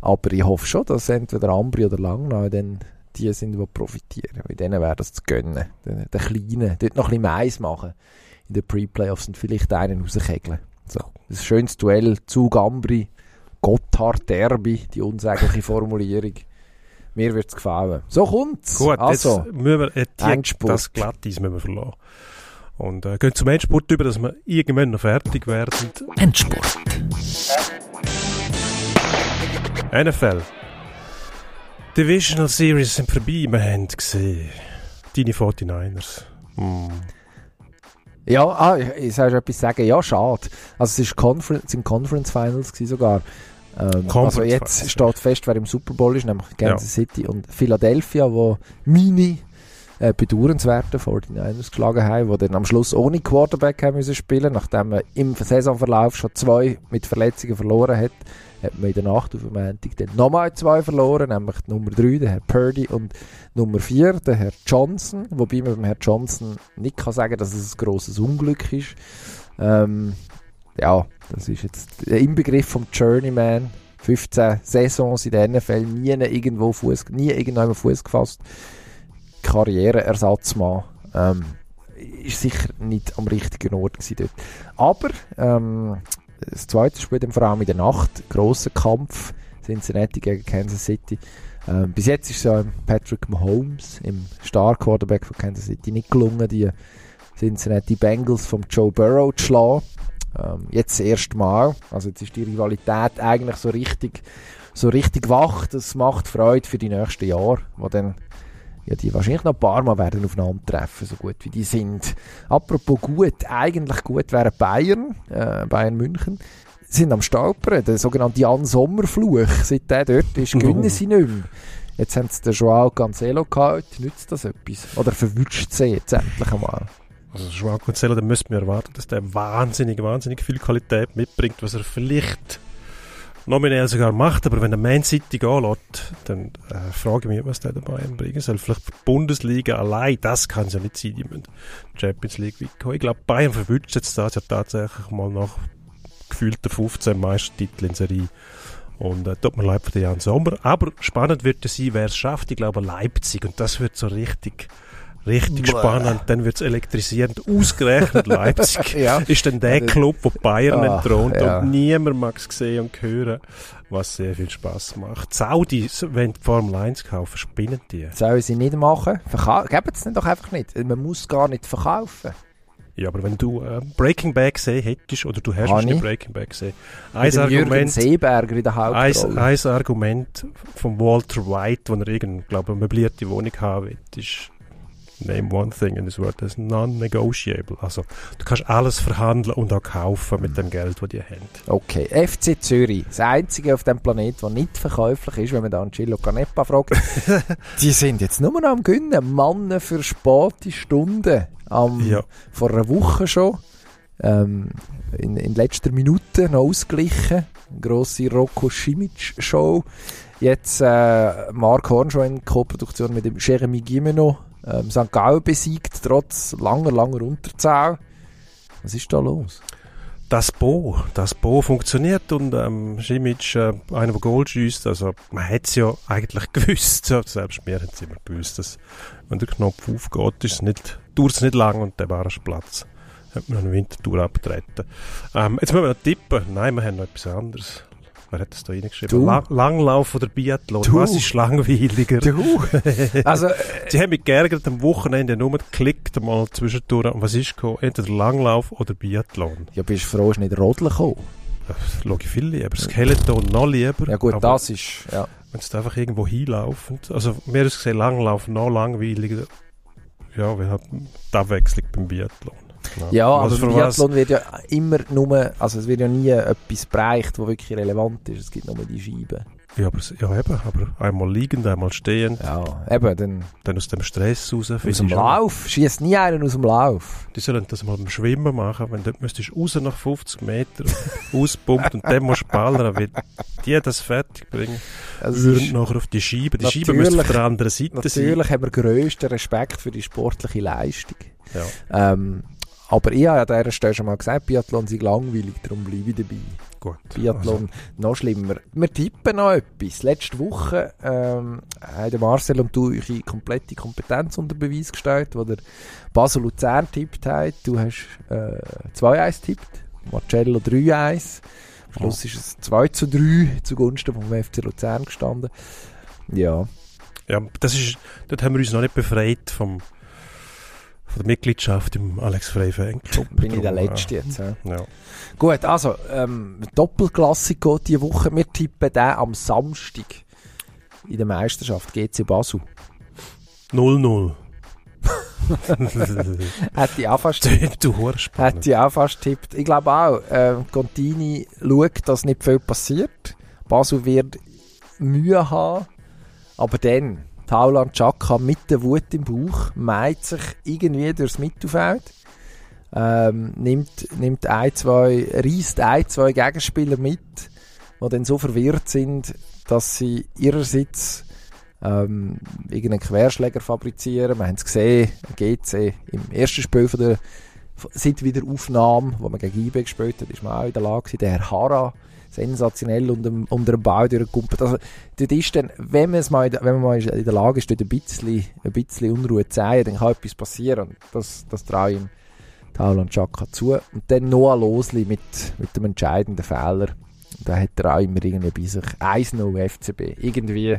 Aber ich hoffe schon, dass entweder Ambri oder Langnau dann die sind, die profitieren. Bei denen wäre das zu gönnen. Den, den Kleinen, dort noch ein bisschen Mais machen in den Pre-Playoffs und vielleicht einen rauskegeln. So, ein schönes Duell, Zug Ambri, Gotthard Derby, die unsägliche Formulierung. Mir wird es gefallen. So kommt's. Gut, also, jetzt müssen wir äh, die, Endspurt. das Glatteis müssen wir verlassen. Und äh, gehen zum Endspurt über, dass wir irgendwann noch fertig werden. Endspurt. NFL. Divisional Series sind vorbei, wir haben gesehen. Deine 49ers. Hm. Ja, ah, ich, ich soll schon etwas sagen. Ja, schade. Also es ist Confer es sind Conference Finals sogar. Ähm, Conference also jetzt Finals, steht fest, wer im Super Bowl ist, nämlich Kansas City und Philadelphia, wo meine äh, bedauernswerten 49ers geschlagen haben, die dann am Schluss ohne Quarterback haben müssen spielen, nachdem man im Saisonverlauf schon zwei mit Verletzungen verloren hat, hat man in der Nacht auf dem Montag dann nochmal zwei verloren, nämlich Nummer 3, der Herr Purdy und Nummer 4, der Herr Johnson, wobei man beim Herrn Johnson nicht kann sagen, dass es ein grosses Unglück ist. Ähm, ja, das ist jetzt der Inbegriff vom Journeyman. 15 Saisons in der NFL, nie irgendwo Fuß, nie irgendwo Fuß gefasst. Karriereersatzmann. Ähm, ist sicher nicht am richtigen Ort gewesen dort. Aber ähm, das zweite Spiel dann vor allem in der Nacht, grosser Kampf, Cincinnati gegen Kansas City. Ähm, bis jetzt ist es ja Patrick Mahomes, im Star Quarterback von Kansas City, nicht gelungen, die Cincinnati Bengals vom Joe Burrow zu schlagen. Ähm, jetzt das erste Mal. Also jetzt ist die Rivalität eigentlich so richtig, so richtig wach. Das macht Freude für die nächsten Jahre, wo dann ja, die wahrscheinlich noch ein paar Mal werden aufeinander treffen, so gut wie die sind. Apropos gut, eigentlich gut wären Bayern, äh, Bayern München, sind am Stolpern. Der sogenannte Jan Sommer-Fluch, seit der dort ist, gewinnen sie nicht mehr. Jetzt haben sie den Joao Cancelo gehabt, nützt das etwas? Oder verwünscht sie jetzt endlich einmal? Also Joao Cancelo, dann müssten wir erwarten, dass der wahnsinnig, wahnsinnig viel Qualität mitbringt, was er vielleicht nominell sogar macht, aber wenn er Man City gehen dann äh, frage ich mich, was der dabei bringen soll. Vielleicht die Bundesliga allein, das kann es ja nicht sein, die müssen Champions League kommen. Ich glaube, Bayern verwünscht jetzt das ja tatsächlich mal nach gefühlten 15 Meistertiteln in Serie. Und äh, tut mir leid für den Jan Sommer. Aber spannend wird es sein, wer es schafft. Ich glaube Leipzig. Und das wird so richtig, richtig spannend. Dann wird es elektrisierend. Ausgerechnet Leipzig Ja. ist dann der Club, wo Bayern Ach, entthront ja. und niemand mag es sehen und hören, was sehr viel Spaß macht. Die Saudis, wenn die Formel 1 kaufen, spinnen die. Sollen sie nicht machen? Geben sie doch einfach nicht. Man muss gar nicht verkaufen. Ja, aber wenn du äh, Breaking Bad gesehen hättest, oder du hast wahrscheinlich ich. Breaking Bad gesehen, ein Argument, Seeberger in der ein, Hauptrolle. ein Argument von Walter White, wo er irgend, glaube eine möblierte Wohnung haben will, ist Name one thing and this word is non-negotiable. Also, du kannst alles verhandeln und auch kaufen mit dem Geld, das die haben. Okay, FC Zürich, das einzige auf dem Planet, das nicht verkäuflich ist, wenn man da Angelo Canepa fragt. die sind jetzt nur noch am Gönnen. Mannen für späte Stunden. Am, Ja. Vor einer Woche schon. Ähm, in, in letzter Minute noch ausgeglichen. Grosse Rocco Simic-Show. Jetzt äh, Mark Horn schon in Co-Produktion mit dem Jeremy Gimeno. Ähm, St. Gallen besiegt, trotz langer, langer Unterzahl. Was ist da los? Das Bo, das Bo funktioniert und ähm, Simic, äh, einer, der Goal schießt, also man hat es ja eigentlich gewusst, selbst wir haben es immer gewusst, dass wenn der Knopf aufgeht, ist es nicht, dauert es nicht lang und der war Platz. Hat man eine Wintertour abgetreten. Ähm, jetzt müssen wir noch tippen. Nein, wir haben noch etwas anderes. Wer hat das da reingeschrieben? Du. Lang Langlauf oder Biathlon? Du. Was ist langweiliger? Du. Also, Sie haben mich geärgert am Wochenende nur geklickt, mal zwischendurch. Und was ist gekommen? Entweder Langlauf oder Biathlon. Ja, bist du froh, ist nicht Rodeln gekommen? Das schaue ich viel lieber. Skeleton noch lieber. Ja gut, aber das ist, ja. Wenn sie einfach irgendwo hinlaufen. Also, mir ist gesehen, Langlaufen noch langweiliger. Ja, wir haben die Abwechslung beim Biathlon. Ja, Was aber was? Biathlon wird ja immer nur, also es wird ja nie etwas bereicht, was wirklich relevant ist. Es gibt nur die Scheiben. Ja, aber, ja, eben, aber einmal liegend, einmal stehend, Ja, eben, dann dann aus dem Stress raus. aus dem. Lauf. Schießt nie einen aus dem Lauf. Die sollen das mal beim Schwimmen machen, wenn du dort müsstest raus nach 50 Meter auspumpt und dann musst du ballern, wie die das fertig bringen. Also Würden nachher auf die Scheibe. Die Scheibe Natürlich- müsste auf der anderen Seite sein. natürlich haben wir grössten Respekt für die sportliche Leistung. Ja, Ähm, aber ich habe ja an dieser Stelle schon mal gesagt, Biathlon sei langweilig, darum bleibe ich dabei. gut. Biathlon noch schlimmer. Wir tippen noch etwas. Letzte Woche ähm, haben Marcel und du eure komplette Kompetenz unter Beweis gestellt, wo der Basel Luzern tippt hat. Du hast äh, 2-1 tippt, Marcello 3-1. Am Schluss ist es 2 zu 3 zugunsten vom FC Luzern gestanden. Ja, Ja, das ist, dort haben wir uns noch nicht befreit vom, von der Mitgliedschaft im Alex Frey Fanclub. bin ich der Darum, Letzte jetzt. Ja. Ja. Gut, also ähm, Doppelklassiko diese Woche. Wir tippen den am Samstag in der Meisterschaft GC Basel. 0-0. Hätte ich auch fast du Horspannend. Hätte ich auch fast tippt. Ich glaube auch, äh, Contini schaut, dass nicht viel passiert. Basel wird Mühe haben. Aber dann, Tauland Chaka mit der Wut im Bauch, meint sich irgendwie durchs Mittelfeld. Ähm, nimmt, nimmt ein, zwei, reißt ein, zwei Gegenspieler mit, die dann so verwirrt sind, dass sie ihrerseits ähm, irgendeinen Querschläger fabrizieren. Wir haben es gesehen, GC im ersten Spiel von der seit Wiederaufnahme, wo man gegen IB gespielt hat, ist man auch in der Lage gewesen, der Herr Hara sensationell unter, unter dem Ball durchgekumpelt. Also, dort ist dann, wenn mal wenn man mal in der Lage ist, dort ein bisschen, ein bisschen Unruhe zu zeigen, dann kann etwas passieren. Und das, das traue ich ihm Tauland Chaka zu. Und dann Noah Losli mit, mit dem entscheidenden Fehler. Da hat er auch immer irgendwie bei sich 1-0 FCB. Irgendwie,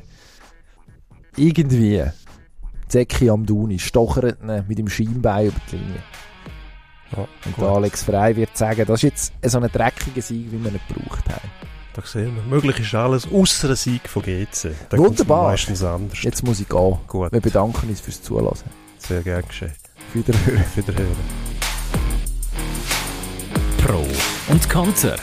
irgendwie, Zeki Amdouni stochert ihn mit dem Schienbein über die Linie. Ja, Und der Alex Frey wird sagen, das ist jetzt so ein dreckiger Sieg, wie wir nicht gebraucht haben. Da sehen wir. Möglich ist alles, außer ein Sieg von GC. Da Wunderbar. meistens anders. Jetzt muss ich gehen. Gut, Wir bedanken uns fürs Zuhören. sehr gern geschehen. Wiederhören. Wiederhören. Pro und Konter.